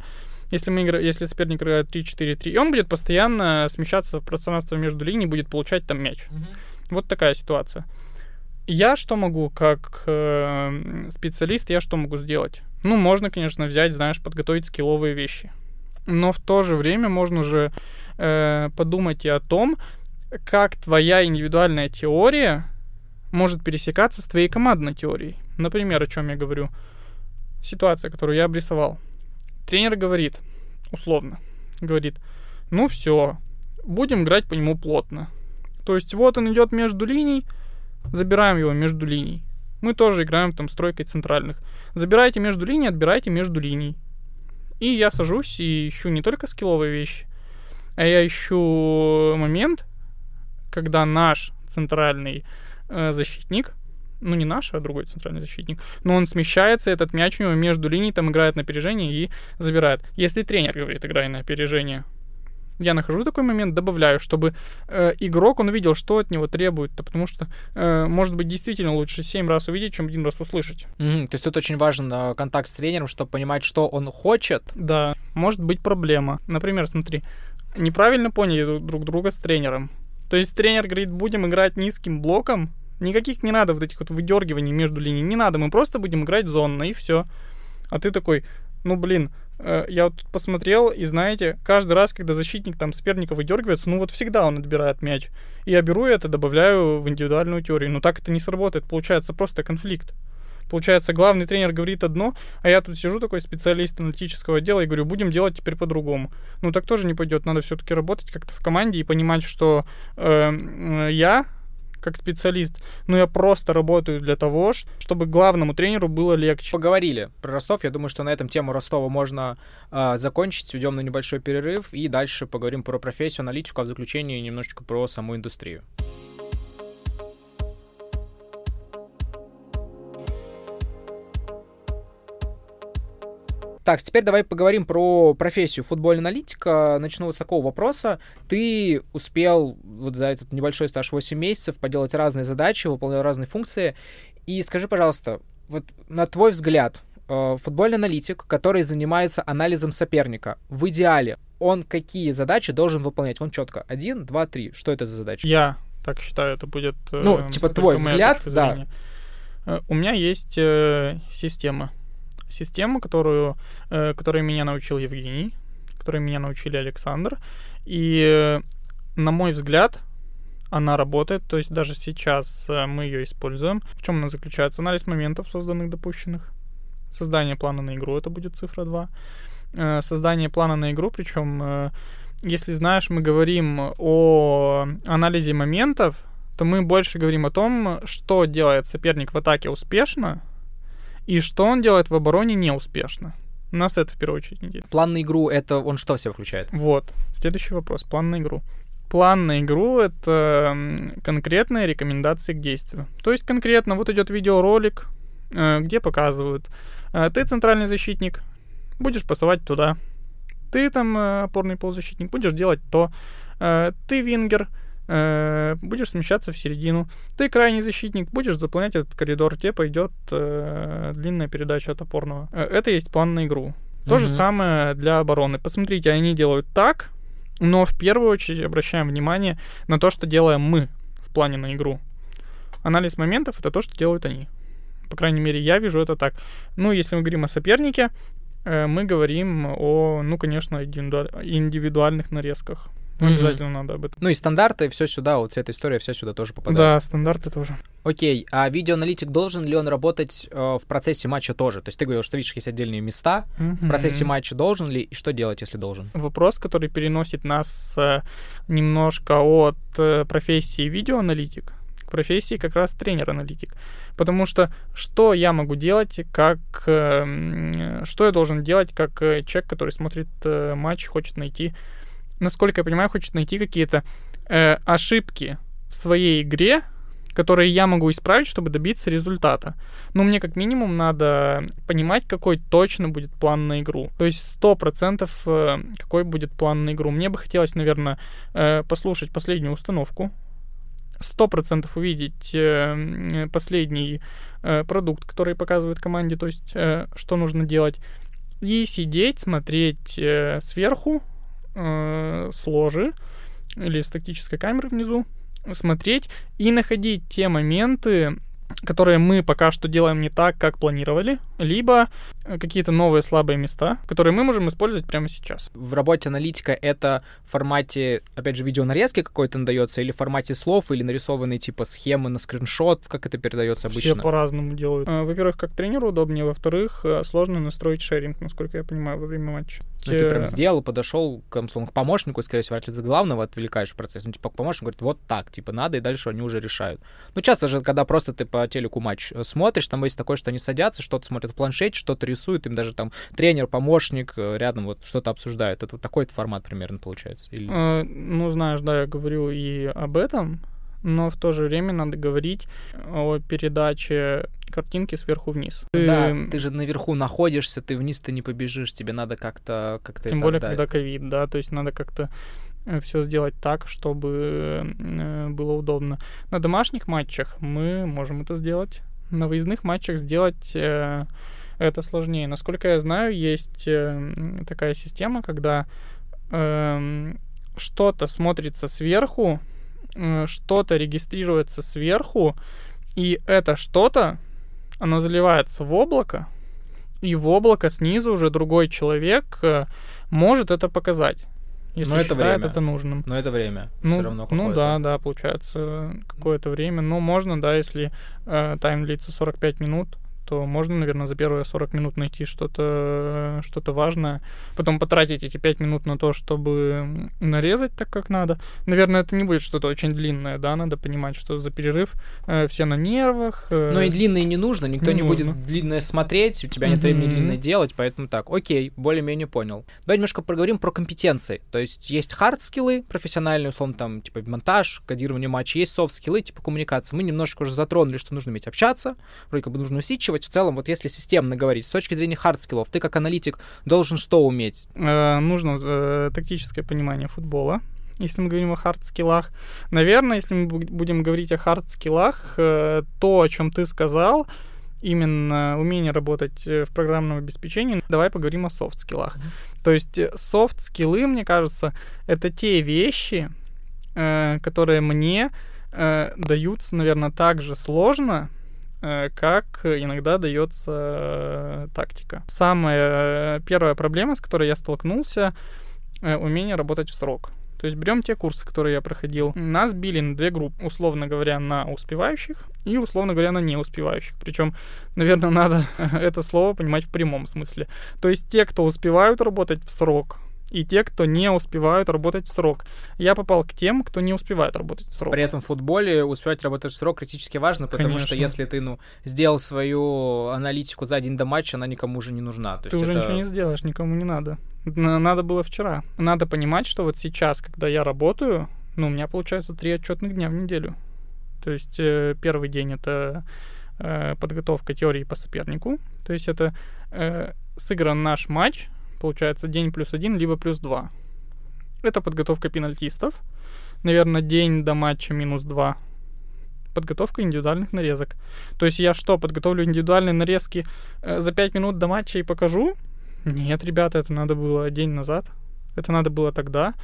если, мы игра... если соперник играет 3-4-3, и он будет постоянно смещаться в пространство между линий, будет получать там мяч. Угу. Вот такая ситуация. Я что могу, как э, специалист, я что могу сделать? Ну, можно, конечно, взять, знаешь, подготовить скилловые вещи. Но в то же время можно же э, подумать и о том, как твоя индивидуальная теория может пересекаться с твоей командной теорией. Например, о чем я говорю. Ситуация, которую я обрисовал. Тренер говорит, условно, говорит, ну все, будем играть по нему плотно. То есть вот он идет между линий, забираем его между линий. Мы тоже играем там стройкой центральных. Забирайте между линий, отбирайте между линий. И я сажусь и ищу не только скилловые вещи, а я ищу момент, когда наш центральный э, защитник ну не наш, а другой центральный защитник, но он смещается, этот мяч у него между линий, там играет на опережение и забирает. Если тренер говорит, играй на опережение, я нахожу такой момент, добавляю, чтобы э, игрок, он видел, что от него требует, -то, потому что, э, может быть, действительно лучше 7 раз увидеть, чем один раз услышать. Mm-hmm. То есть тут очень важен э, контакт с тренером, чтобы понимать, что он хочет. Да, может быть проблема. Например, смотри, неправильно поняли друг друга с тренером. То есть тренер говорит, будем играть низким блоком, никаких не надо вот этих вот выдергиваний между линий, не надо, мы просто будем играть зонно, и все. А ты такой, ну блин, Э, я вот посмотрел, и знаете, каждый раз, когда защитник там соперника выдергивается, ну вот всегда он отбирает мяч. И я беру это, добавляю в индивидуальную теорию. Но так это не сработает, получается просто конфликт. Получается, главный тренер говорит одно, а я тут сижу такой специалист аналитического отдела и говорю, будем делать теперь по-другому. Ну так тоже не пойдет, надо все-таки работать как-то в команде и понимать, что э, я как специалист, но я просто работаю для того, чтобы главному тренеру было легче. Поговорили про Ростов. Я думаю, что на этом тему Ростова можно э, закончить. Уйдем на небольшой перерыв и дальше поговорим про профессию, аналитику, а в заключение немножечко про саму индустрию. Так, теперь давай поговорим про профессию футбольный аналитика. Начну вот с такого вопроса. Ты успел вот за этот небольшой стаж 8 месяцев поделать разные задачи, выполнять разные функции. И скажи, пожалуйста, вот на твой взгляд, э, футбольный аналитик, который занимается анализом соперника, в идеале он какие задачи должен выполнять? Он четко. Один, два, три. Что это за задачи? Я так считаю, это будет... Ну, э, типа твой взгляд, да. Э, у меня есть э, система систему, которую, э, которой меня научил Евгений, которой меня научили Александр. И, э, на мой взгляд, она работает, то есть даже сейчас э, мы ее используем. В чем она заключается? Анализ моментов, созданных, допущенных. Создание плана на игру, это будет цифра 2. Э, создание плана на игру, причем, если знаешь, мы говорим о анализе моментов, то мы больше говорим о том, что делает соперник в атаке успешно, и что он делает в обороне неуспешно. Нас это в первую очередь не План на игру, это он что все включает? Вот. Следующий вопрос. План на игру. План на игру — это конкретные рекомендации к действию. То есть конкретно вот идет видеоролик, э, где показывают, э, ты центральный защитник, будешь пасовать туда. Ты там э, опорный полузащитник, будешь делать то. Ты вингер, э, будешь смещаться в середину. Ты крайний защитник, будешь заполнять этот коридор, тебе пойдет э, длинная передача от опорного. Э, это есть план на игру. То угу. же самое для обороны. Посмотрите, они делают так, но в первую очередь обращаем внимание на то, что делаем мы в плане на игру. Анализ моментов это то, что делают они. По крайней мере, я вижу это так. Ну, если мы говорим о сопернике, э, мы говорим о, ну, конечно, индивидуальных нарезках. Ну, обязательно mm-hmm. надо об этом. Ну и стандарты, все сюда, вот вся эта история, все сюда тоже попадает. Да, стандарты тоже. Окей, а видеоаналитик должен ли он работать э, в процессе матча тоже? То есть ты говорил, что видишь, есть отдельные места. Mm-hmm. В процессе матча должен ли и что делать, если должен? Вопрос, который переносит нас э, немножко от э, профессии видеоаналитик профессии как раз тренер-аналитик. Потому что что я могу делать, как... Э, что я должен делать, как э, человек, который смотрит э, матч, хочет найти насколько я понимаю, хочет найти какие-то э, ошибки в своей игре, которые я могу исправить, чтобы добиться результата. Но мне как минимум надо понимать, какой точно будет план на игру. То есть 100% э, какой будет план на игру. Мне бы хотелось, наверное, э, послушать последнюю установку, 100% увидеть э, последний продукт, который показывает команде, то есть что нужно делать, и сидеть, смотреть сверху, э, с ложи или с тактической камеры внизу, смотреть и находить те моменты, которые мы пока что делаем не так, как планировали, либо э, какие-то новые слабые места, которые мы можем использовать прямо сейчас. В работе аналитика это в формате, опять же, видеонарезки какой-то надается, или в формате слов, или нарисованные типа схемы на скриншот, как это передается обычно? Все по-разному делают. Э, во-первых, как тренеру удобнее, во-вторых, э, сложно настроить шеринг, насколько я понимаю, во время матча. Ну, ты прям сделал, подошел к, к помощнику, скорее всего, если ты главного отвлекаешь процесс. Ну, типа, к помощнику говорит, вот так, типа, надо, и дальше они уже решают. Ну, часто же, когда просто ты по телеку матч э, смотришь, там есть такое, что они садятся, что-то смотрят в планшете, что-то рисуют, им даже там тренер, помощник э, рядом вот что-то обсуждают. Это вот такой формат примерно получается? Или... Э, ну, знаешь, да, я говорю и об этом, но в то же время надо говорить о передаче картинки сверху вниз. Да, ты, ты же наверху находишься, ты вниз-то не побежишь, тебе надо как-то как Тем более, когда ковид, да, то есть надо как-то все сделать так, чтобы э, было удобно. На домашних матчах мы можем это сделать. На выездных матчах сделать э, это сложнее. Насколько я знаю, есть такая система, когда эм, что-то смотрится сверху, что-то регистрируется сверху, и это что-то, оно заливается в облако, и в облако снизу уже другой человек э, может это показать. Если но это время. это нужным. Но это время. Ну, все равно ну да, да, получается какое-то время. Но можно, да, если э, тайм длится 45 минут, то можно, наверное, за первые 40 минут найти что-то что важное, потом потратить эти 5 минут на то, чтобы нарезать так, как надо. Наверное, это не будет что-то очень длинное, да, надо понимать, что за перерыв э, все на нервах. Э... Но и длинное не нужно, никто не, не нужно. будет длинное смотреть, у тебя нет времени длинное делать, поэтому так, окей, более-менее понял. Давай немножко поговорим про компетенции. То есть есть хард-скиллы профессиональные, условно, там, типа монтаж, кодирование матча, есть софт-скиллы, типа коммуникации. Мы немножко уже затронули, что нужно уметь общаться, вроде как бы нужно усидчивать, в целом, вот если системно говорить, с точки зрения хардскиллов, ты как аналитик должен что уметь? Э, нужно э, тактическое понимание футбола, если мы говорим о хардскиллах. Наверное, если мы будем говорить о хардскиллах, э, то, о чем ты сказал, именно умение работать э, в программном обеспечении, давай поговорим о софт-скиллах. Mm-hmm. То есть софт-скиллы, мне кажется, это те вещи, э, которые мне э, даются, наверное, так же сложно, Э, как иногда дается э, тактика. Самая э, первая проблема, с которой я столкнулся, умение работать в срок. То есть берем те курсы, которые я проходил. Нас били на две группы, условно говоря, на успевающих и, условно говоря, на неуспевающих. Причем, наверное, надо это слово понимать в прямом смысле. То есть те, кто успевают работать в срок, и те, кто не успевают работать в срок. Я попал к тем, кто не успевает работать в срок. При этом в футболе успевать работать в срок критически важно, потому Конечно. что если ты, ну, сделал свою аналитику за день до матча, она никому уже не нужна. То ты уже это... ничего не сделаешь, никому не надо. Надо было вчера. Надо понимать, что вот сейчас, когда я работаю, ну, у меня получается три отчетных дня в неделю. То есть э, первый день это э, подготовка теории по сопернику. То есть это э, сыгран наш матч, получается день плюс один, либо плюс два. Это подготовка пенальтистов. Наверное, день до матча минус два. Подготовка индивидуальных нарезок. То есть я что, подготовлю индивидуальные нарезки э, за 5 минут до матча и покажу? Нет, ребята, это надо было день назад. Это надо было тогда.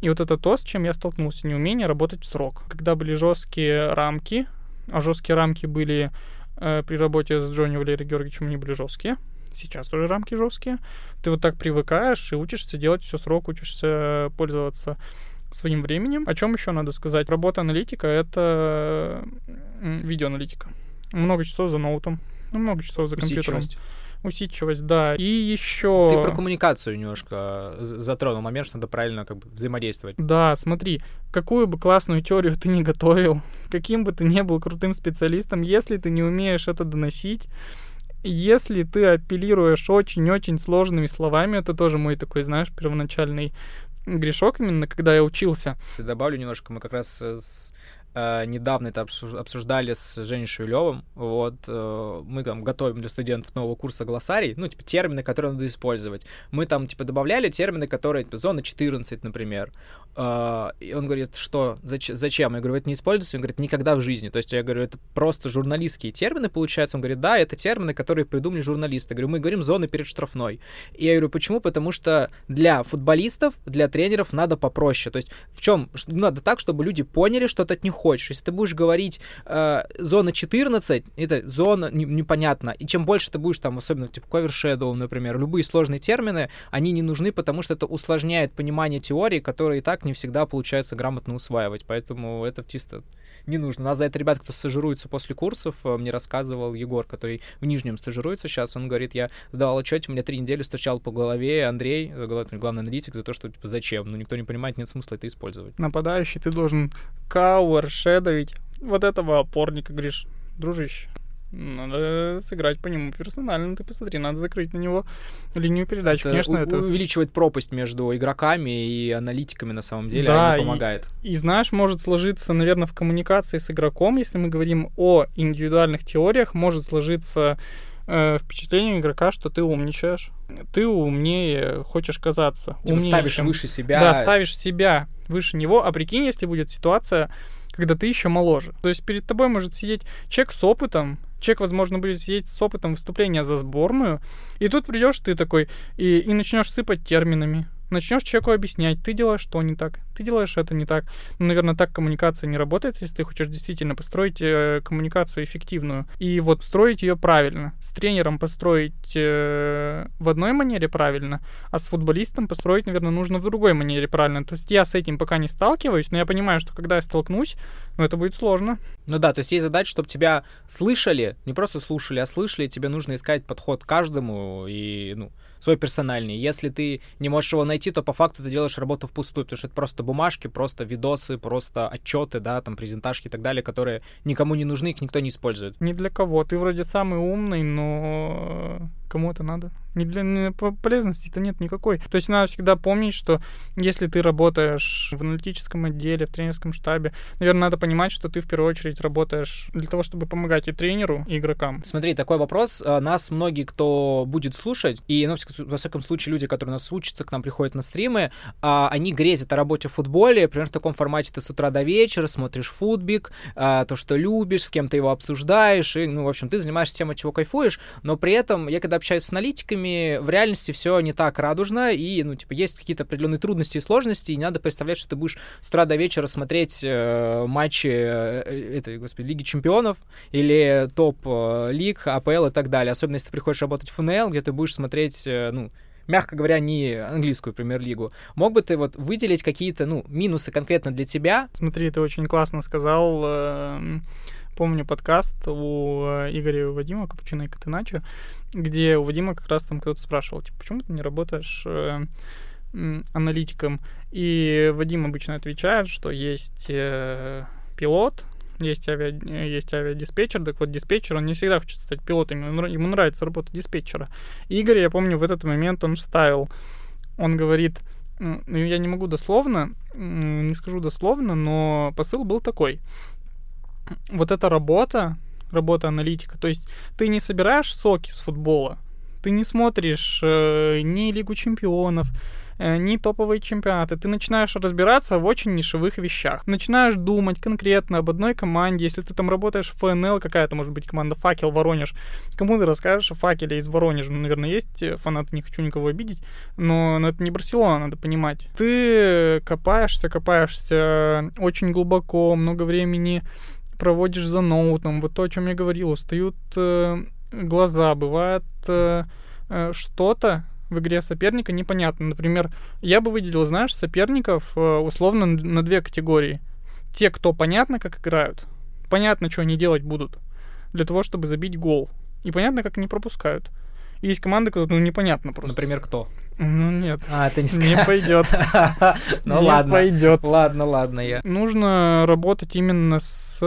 И вот это то, с чем я столкнулся, неумение работать в срок. Когда были жесткие рамки, а жесткие рамки были э, при работе с Джонни Валерием Георгиевичем, они были жесткие сейчас уже рамки жесткие. Ты вот так привыкаешь и учишься делать все срок, учишься пользоваться своим временем. О чем еще надо сказать? Работа аналитика — это видеоаналитика. Много часов за ноутом, ну, много часов за компьютером. Усидчивость, да. И еще... Ты про коммуникацию немножко затронул момент, что надо правильно как бы взаимодействовать. Да, смотри, какую бы классную теорию ты не готовил, каким бы ты ни был крутым специалистом, если ты не умеешь это доносить, если ты апеллируешь очень-очень сложными словами, это тоже мой такой, знаешь, первоначальный грешок именно, когда я учился. Добавлю немножко, мы как раз с э, недавно это обсуждали с Женей Шевелевым. Вот э, мы там готовим для студентов нового курса глоссарий, ну, типа, термины, которые надо использовать. Мы там, типа, добавляли термины, которые, типа, зона 14, например. Э, и он говорит, что, зач- зачем? Я говорю, это не используется? Он говорит, никогда в жизни. То есть я говорю, это просто журналистские термины, получается. Он говорит, да, это термины, которые придумали журналисты. Я говорю, мы говорим зоны перед штрафной. И я говорю, почему? Потому что для футболистов, для тренеров надо попроще. То есть в чем? Надо так, чтобы люди поняли, что ты от них хочешь. Если ты будешь говорить э, зона 14, это зона не, непонятно. И чем больше ты будешь там, особенно типа cover shadow, например, любые сложные термины, они не нужны, потому что это усложняет понимание теории, которые и так не всегда получается грамотно усваивать. Поэтому это чисто не нужно. У нас за это ребята, кто стажируется после курсов, э, мне рассказывал Егор, который в Нижнем стажируется сейчас, он говорит, я сдавал отчет, у меня три недели стучал по голове Андрей, э, главный аналитик, за то, что типа, зачем, ну никто не понимает, нет смысла это использовать. Нападающий ты должен кауэр, шедовить вот этого опорника, говоришь, дружище, Надо сыграть по нему персонально. Ты посмотри, надо закрыть на него линию передач. Это Конечно, у- это... увеличивает пропасть между игроками и аналитиками на самом деле, Да, а не и- помогает. И знаешь, может сложиться, наверное, в коммуникации с игроком, если мы говорим о индивидуальных теориях, может сложиться э, впечатление игрока, что ты умничаешь, ты умнее хочешь казаться. Типа умнее, ставишь чем- выше себя. Да, ставишь себя выше него, а прикинь, если будет ситуация, когда ты еще моложе. То есть перед тобой может сидеть человек с опытом, человек, возможно, будет сидеть с опытом выступления за сборную, и тут придешь ты такой и, и начнешь сыпать терминами. Начнешь человеку объяснять, ты делаешь что не так, ты делаешь это не так. Ну, наверное, так коммуникация не работает, если ты хочешь действительно построить э, коммуникацию эффективную. И вот строить ее правильно. С тренером построить э, в одной манере правильно, а с футболистом построить, наверное, нужно в другой манере правильно. То есть я с этим пока не сталкиваюсь, но я понимаю, что когда я столкнусь, ну, это будет сложно. Ну да, то есть есть задача, чтобы тебя слышали, не просто слушали, а слышали, тебе нужно искать подход каждому и, ну, свой персональный. Если ты не можешь его найти, то по факту ты делаешь работу впустую, потому что это просто бумажки, просто видосы, просто отчеты, да, там, презентажки и так далее, которые никому не нужны, их никто не использует. Не для кого. Ты вроде самый умный, но кому это надо? Не для не- по- полезности-то нет никакой. То есть надо всегда помнить, что если ты работаешь в аналитическом отделе, в тренерском штабе, наверное, надо понимать, что ты в первую очередь работаешь для того, чтобы помогать и тренеру, и игрокам. Смотри, такой вопрос. А, Нас многие, кто будет слушать, и, ну, во всяком случае, люди, которые нас учатся, к нам приходят на стримы, а, они грезят о работе в футболе, примерно в таком формате ты с утра до вечера смотришь футбик, а, то, что любишь, с кем ты его обсуждаешь, и, ну, в общем, ты занимаешься тем, от чего кайфуешь, но при этом, я когда общаюсь с аналитиками, в реальности все не так радужно, и, ну, типа, есть какие-то определенные трудности и сложности, и не надо представлять, что ты будешь с утра до вечера смотреть э, матчи э, этой, господи, Лиги Чемпионов или топ-лиг, АПЛ и так далее. Особенно, если ты приходишь работать в ФНЛ, где ты будешь смотреть, э, ну, мягко говоря, не английскую премьер-лигу. Мог бы ты вот выделить какие-то, ну, минусы конкретно для тебя? Смотри, ты очень классно сказал. эм, Помню подкаст у э, Игоря и у Вадима Капучино и Катыначо, где у Вадима как раз там кто-то спрашивал, типа, почему ты не работаешь э, аналитиком? И Вадим обычно отвечает, что есть э, пилот, есть, авиа, есть авиадиспетчер, так вот диспетчер, он не всегда хочет стать пилотом, ему, нра- ему нравится работа диспетчера. И Игорь, я помню, в этот момент он вставил, он говорит, ну, я не могу дословно, не скажу дословно, но посыл был такой. Вот эта работа, работа аналитика, то есть ты не собираешь соки с футбола, ты не смотришь э, ни Лигу чемпионов, э, ни топовые чемпионаты. Ты начинаешь разбираться в очень нишевых вещах. Начинаешь думать конкретно об одной команде. Если ты там работаешь в ФНЛ, какая-то может быть команда Факел, Воронеж. Кому ты расскажешь о Факеле из Воронежа? Ну, наверное, есть э, фанаты, не хочу никого обидеть. Но, но это не Барселона, надо понимать. Ты копаешься, копаешься очень глубоко, много времени проводишь за ноутом. Вот то, о чем я говорил, устают э, глаза, бывает э, э, что-то в игре соперника непонятно. Например, я бы выделил, знаешь, соперников э, условно на две категории. Те, кто понятно, как играют, понятно, что они делать будут для того, чтобы забить гол. И понятно, как они пропускают. И есть команды, которые ну, непонятно просто. Например, кто? Ну нет, А, ты не не сказал. пойдет. Ну Не ладно. пойдет. Ладно, ладно, я. Нужно работать именно с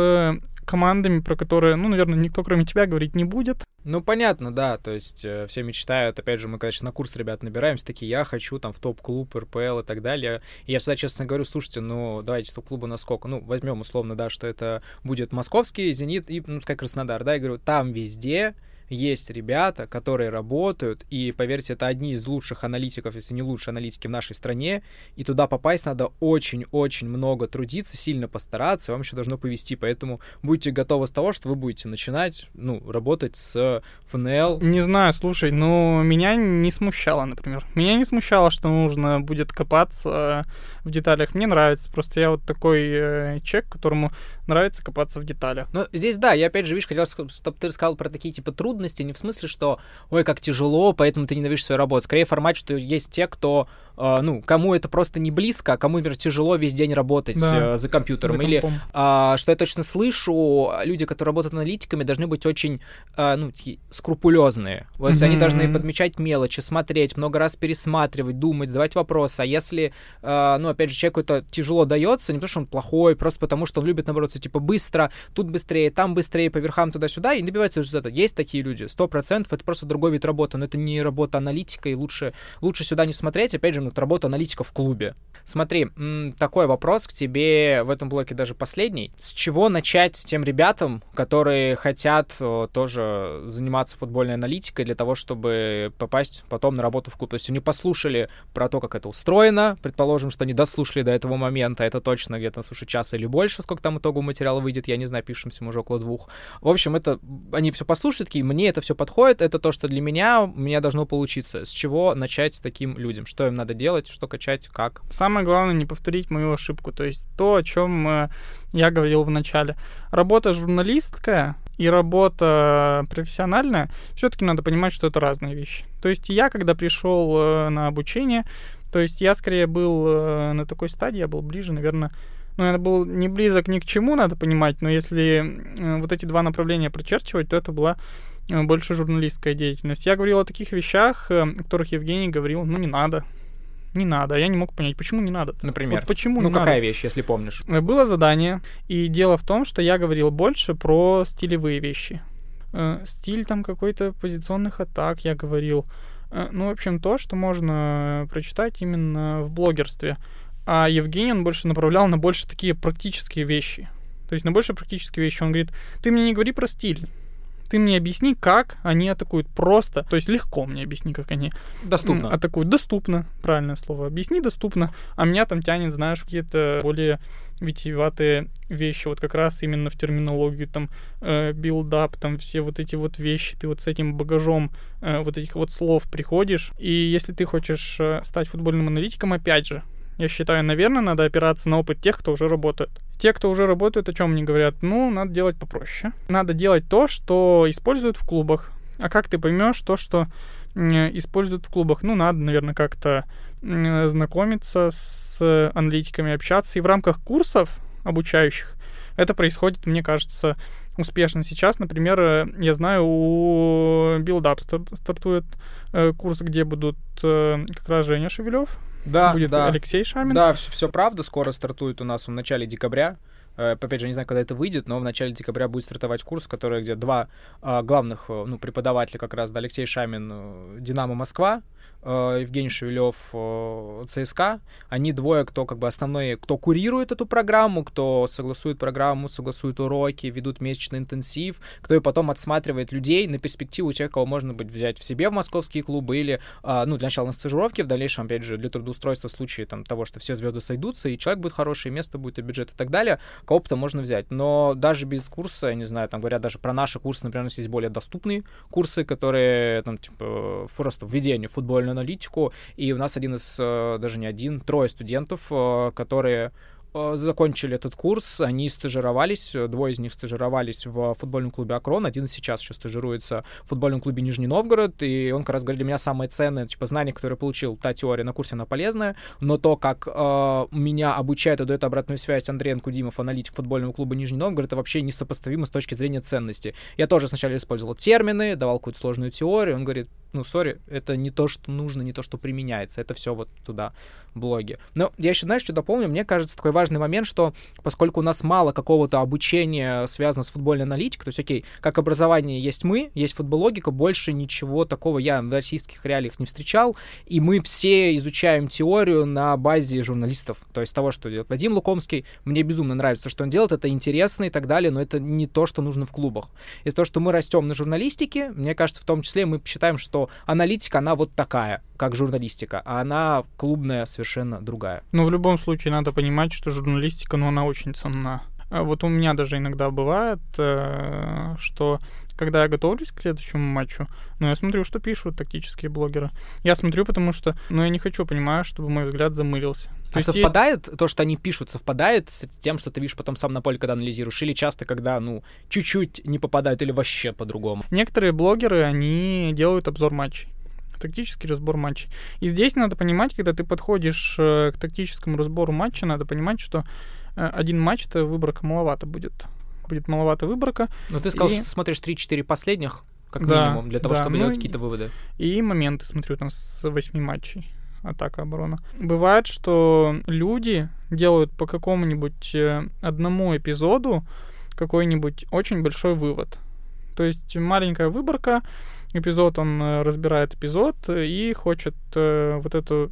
командами, про которые, ну, наверное, никто кроме тебя говорить не будет. Ну, понятно, да, то есть э, все мечтают, опять же, мы, конечно, на курс ребят набираемся, такие, я хочу там в топ-клуб, РПЛ и так далее. И я всегда честно говорю, слушайте, ну, давайте топ-клубу насколько, ну, возьмем условно, да, что это будет московский, Зенит и, ну, пускай Краснодар, да, я говорю, там везде есть ребята, которые работают, и, поверьте, это одни из лучших аналитиков, если не лучшие аналитики в нашей стране, и туда попасть надо очень-очень много трудиться, сильно постараться, вам еще должно повести, поэтому будьте готовы с того, что вы будете начинать, ну, работать с ФНЛ. Не знаю, слушай, но меня не смущало, например. Меня не смущало, что нужно будет копаться в деталях. Мне нравится. Просто я вот такой э, человек, которому нравится копаться в деталях. Но здесь, да, я опять же, видишь, хотел, чтобы ты рассказал про такие, типа, трудности, трудности не в смысле, что ой, как тяжело, поэтому ты ненавидишь свою работу. Скорее формат, что есть те, кто э, ну, кому это просто не близко, а кому, например, тяжело весь день работать да, э, за компьютером. За Или, э, что я точно слышу, люди, которые работают аналитиками, должны быть очень, э, ну, скрупулезные. Вот mm-hmm. они должны подмечать мелочи, смотреть, много раз пересматривать, думать, задавать вопросы. А если, э, ну, опять же, человеку это тяжело дается, не потому что он плохой, просто потому что он любит, наоборот, типа быстро, тут быстрее, там быстрее, по верхам туда-сюда, и добивается результата. Есть такие люди, сто процентов, это просто другой вид работы, но это не работа аналитика, и лучше, лучше сюда не смотреть, опять же, вот работа аналитика в клубе. Смотри, такой вопрос к тебе в этом блоке даже последний. С чего начать тем ребятам, которые хотят тоже заниматься футбольной аналитикой для того, чтобы попасть потом на работу в клуб? То есть они послушали про то, как это устроено, предположим, что они дослушали до этого момента, это точно где-то, слушай, час или больше, сколько там итогового материала выйдет, я не знаю, пишемся мы уже около двух. В общем, это они все послушали, такие, мне это все подходит, это то, что для меня, у меня должно получиться. С чего начать с таким людям? Что им надо делать, что качать, как? Самое главное не повторить мою ошибку, то есть то, о чем э, я говорил в начале. Работа журналистская и работа профессиональная, все-таки надо понимать, что это разные вещи. То есть я, когда пришел э, на обучение, то есть я скорее был э, на такой стадии, я был ближе, наверное, ну, это был не близок ни к чему, надо понимать, но если вот эти два направления прочерчивать, то это была больше журналистская деятельность. Я говорил о таких вещах, о которых Евгений говорил, ну, не надо, не надо. Я не мог понять, почему не надо. Например? Вот почему ну, не какая надо? вещь, если помнишь? Э, было задание, и дело в том, что я говорил больше про стилевые вещи. Э, стиль там какой-то позиционных атак я говорил. Э, ну, в общем, то, что можно прочитать именно в блогерстве. А Евгений, он больше направлял на больше такие практические вещи. То есть на больше практические вещи. Он говорит, ты мне не говори про стиль ты мне объясни, как они атакуют. Просто, то есть легко мне объясни, как они. Доступно. Атакуют. Доступно, правильное слово. Объясни доступно, а меня там тянет, знаешь, какие-то более витиеватые вещи, вот как раз именно в терминологию, там, э, build-up, там, все вот эти вот вещи, ты вот с этим багажом э, вот этих вот слов приходишь, и если ты хочешь э, стать футбольным аналитиком, опять же, я считаю, наверное, надо опираться на опыт тех, кто уже работает. Те, кто уже работают, о чем мне говорят? Ну, надо делать попроще. Надо делать то, что используют в клубах. А как ты поймешь то, что используют в клубах? Ну, надо, наверное, как-то знакомиться с аналитиками, общаться. И в рамках курсов обучающих это происходит, мне кажется, успешно сейчас. Например, э, я знаю, у Build стартует э, курс, где будут э, как раз Женя Шевелев, да, будет да. Алексей Шамин. Да, все, все правда. Скоро стартует у нас в начале декабря. Э, опять же, не знаю, когда это выйдет, но в начале декабря будет стартовать курс, который где два а, главных ну, преподавателя как раз, да, Алексей Шамин, Динамо Москва, Евгений Шевелев э, ЦСКА. Они двое, кто как бы основные, кто курирует эту программу, кто согласует программу, согласует уроки, ведут месячный интенсив, кто и потом отсматривает людей на перспективу тех, кого можно быть взять в себе в московские клубы или, э, ну, для начала на стажировке, в дальнейшем, опять же, для трудоустройства в случае там, того, что все звезды сойдутся, и человек будет хороший, место будет, и бюджет и так далее, кого-то можно взять. Но даже без курса, я не знаю, там говорят даже про наши курсы, например, у нас есть более доступные курсы, которые там, типа, просто введение футбольного аналитику, и у нас один из, э, даже не один, трое студентов, э, которые закончили этот курс, они стажировались, двое из них стажировались в футбольном клубе «Акрон», один сейчас еще стажируется в футбольном клубе «Нижний Новгород», и он как раз говорит, для меня самое ценное, типа, знание, которое получил, та теория на курсе, она полезная, но то, как э, меня обучает и дает обратную связь Андрей Анкудимов, аналитик футбольного клуба «Нижний Новгород», это вообще несопоставимо с точки зрения ценности. Я тоже сначала использовал термины, давал какую-то сложную теорию, он говорит, ну, сори, это не то, что нужно, не то, что применяется, это все вот туда, блоги. Но я еще, знаешь, что дополню, мне кажется, такой важный момент, что поскольку у нас мало какого-то обучения связанного с футбольной аналитикой, то есть, окей, как образование есть мы, есть футбологика, больше ничего такого я в российских реалиях не встречал, и мы все изучаем теорию на базе журналистов, то есть того, что делает Вадим Лукомский, мне безумно нравится то, что он делает, это интересно и так далее, но это не то, что нужно в клубах. Из-за того, что мы растем на журналистике, мне кажется, в том числе мы считаем, что аналитика, она вот такая, как журналистика, а она клубная совершенно другая. Ну, в любом случае, надо понимать, что журналистика, ну, она очень ценна. А вот у меня даже иногда бывает, э, что когда я готовлюсь к следующему матчу, ну, я смотрю, что пишут тактические блогеры. Я смотрю, потому что, ну, я не хочу, понимаю, чтобы мой взгляд замылился. То а совпадает есть... то, что они пишут, совпадает с тем, что ты видишь потом сам на поле, когда анализируешь? Или часто, когда, ну, чуть-чуть не попадают или вообще по-другому? Некоторые блогеры, они делают обзор матчей тактический разбор матчей. И здесь надо понимать, когда ты подходишь э, к тактическому разбору матча, надо понимать, что э, один матч это выборка маловато будет. Будет маловато выборка. Но ты сказал, и... что ты смотришь 3-4 последних, как да, минимум, для того, да, чтобы ну, делать какие-то выводы. И моменты смотрю там с 8 матчей атака, оборона. Бывает, что люди делают по какому-нибудь э, одному эпизоду какой-нибудь очень большой вывод. То есть маленькая выборка, эпизод, он э, разбирает эпизод и хочет э, вот эту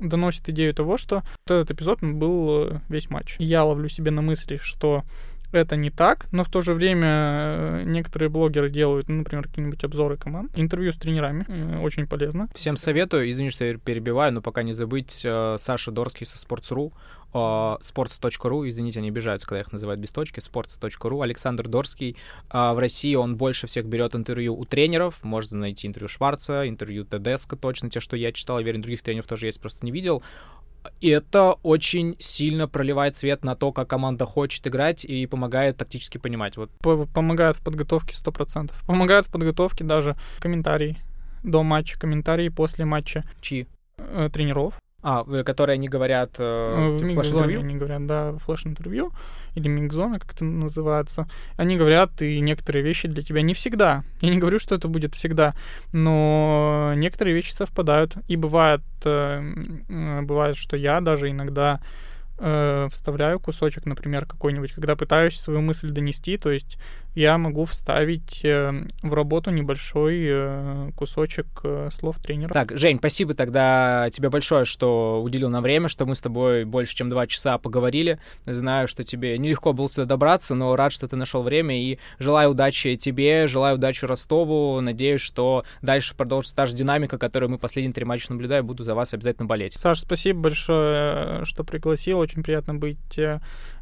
доносит идею того, что этот эпизод был э, весь матч. Я ловлю себе на мысли, что это не так, но в то же время э, некоторые блогеры делают, ну, например, какие-нибудь обзоры команд, интервью с тренерами, э, очень полезно. Всем советую, извини, что я перебиваю, но пока не забыть, э, Саша Дорский со Sports.ru, sports.ru, извините, они обижаются, когда их называют без точки, sports.ru, Александр Дорский. В России он больше всех берет интервью у тренеров, можно найти интервью Шварца, интервью Тедеско, точно те, что я читал, я верю, других тренеров тоже есть, просто не видел. И это очень сильно проливает свет на то, как команда хочет играть и помогает тактически понимать. Вот. Помогает в подготовке 100%. Помогает в подготовке даже комментарии до матча, комментарии после матча. Чьи? Э, тренеров. А, которые они говорят э, в флеш-интервью? они говорят, да, флеш-интервью или микзона, как это называется. Они говорят, и некоторые вещи для тебя не всегда. Я не говорю, что это будет всегда, но некоторые вещи совпадают. И бывает, э, бывает, что я даже иногда э, вставляю кусочек, например, какой-нибудь, когда пытаюсь свою мысль донести, то есть я могу вставить э, в работу небольшой э, кусочек э, слов тренера. Так, Жень, спасибо тогда тебе большое, что уделил нам время, что мы с тобой больше, чем два часа поговорили. Знаю, что тебе нелегко было сюда добраться, но рад, что ты нашел время, и желаю удачи тебе, желаю удачи Ростову, надеюсь, что дальше продолжится та же динамика, которую мы последние три матча наблюдаем, буду за вас обязательно болеть. Саш, спасибо большое, что пригласил, очень приятно быть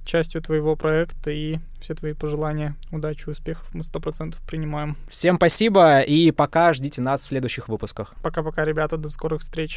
частью твоего проекта и все твои пожелания удачи, успехов мы сто процентов принимаем. Всем спасибо и пока ждите нас в следующих выпусках. Пока-пока, ребята, до скорых встреч.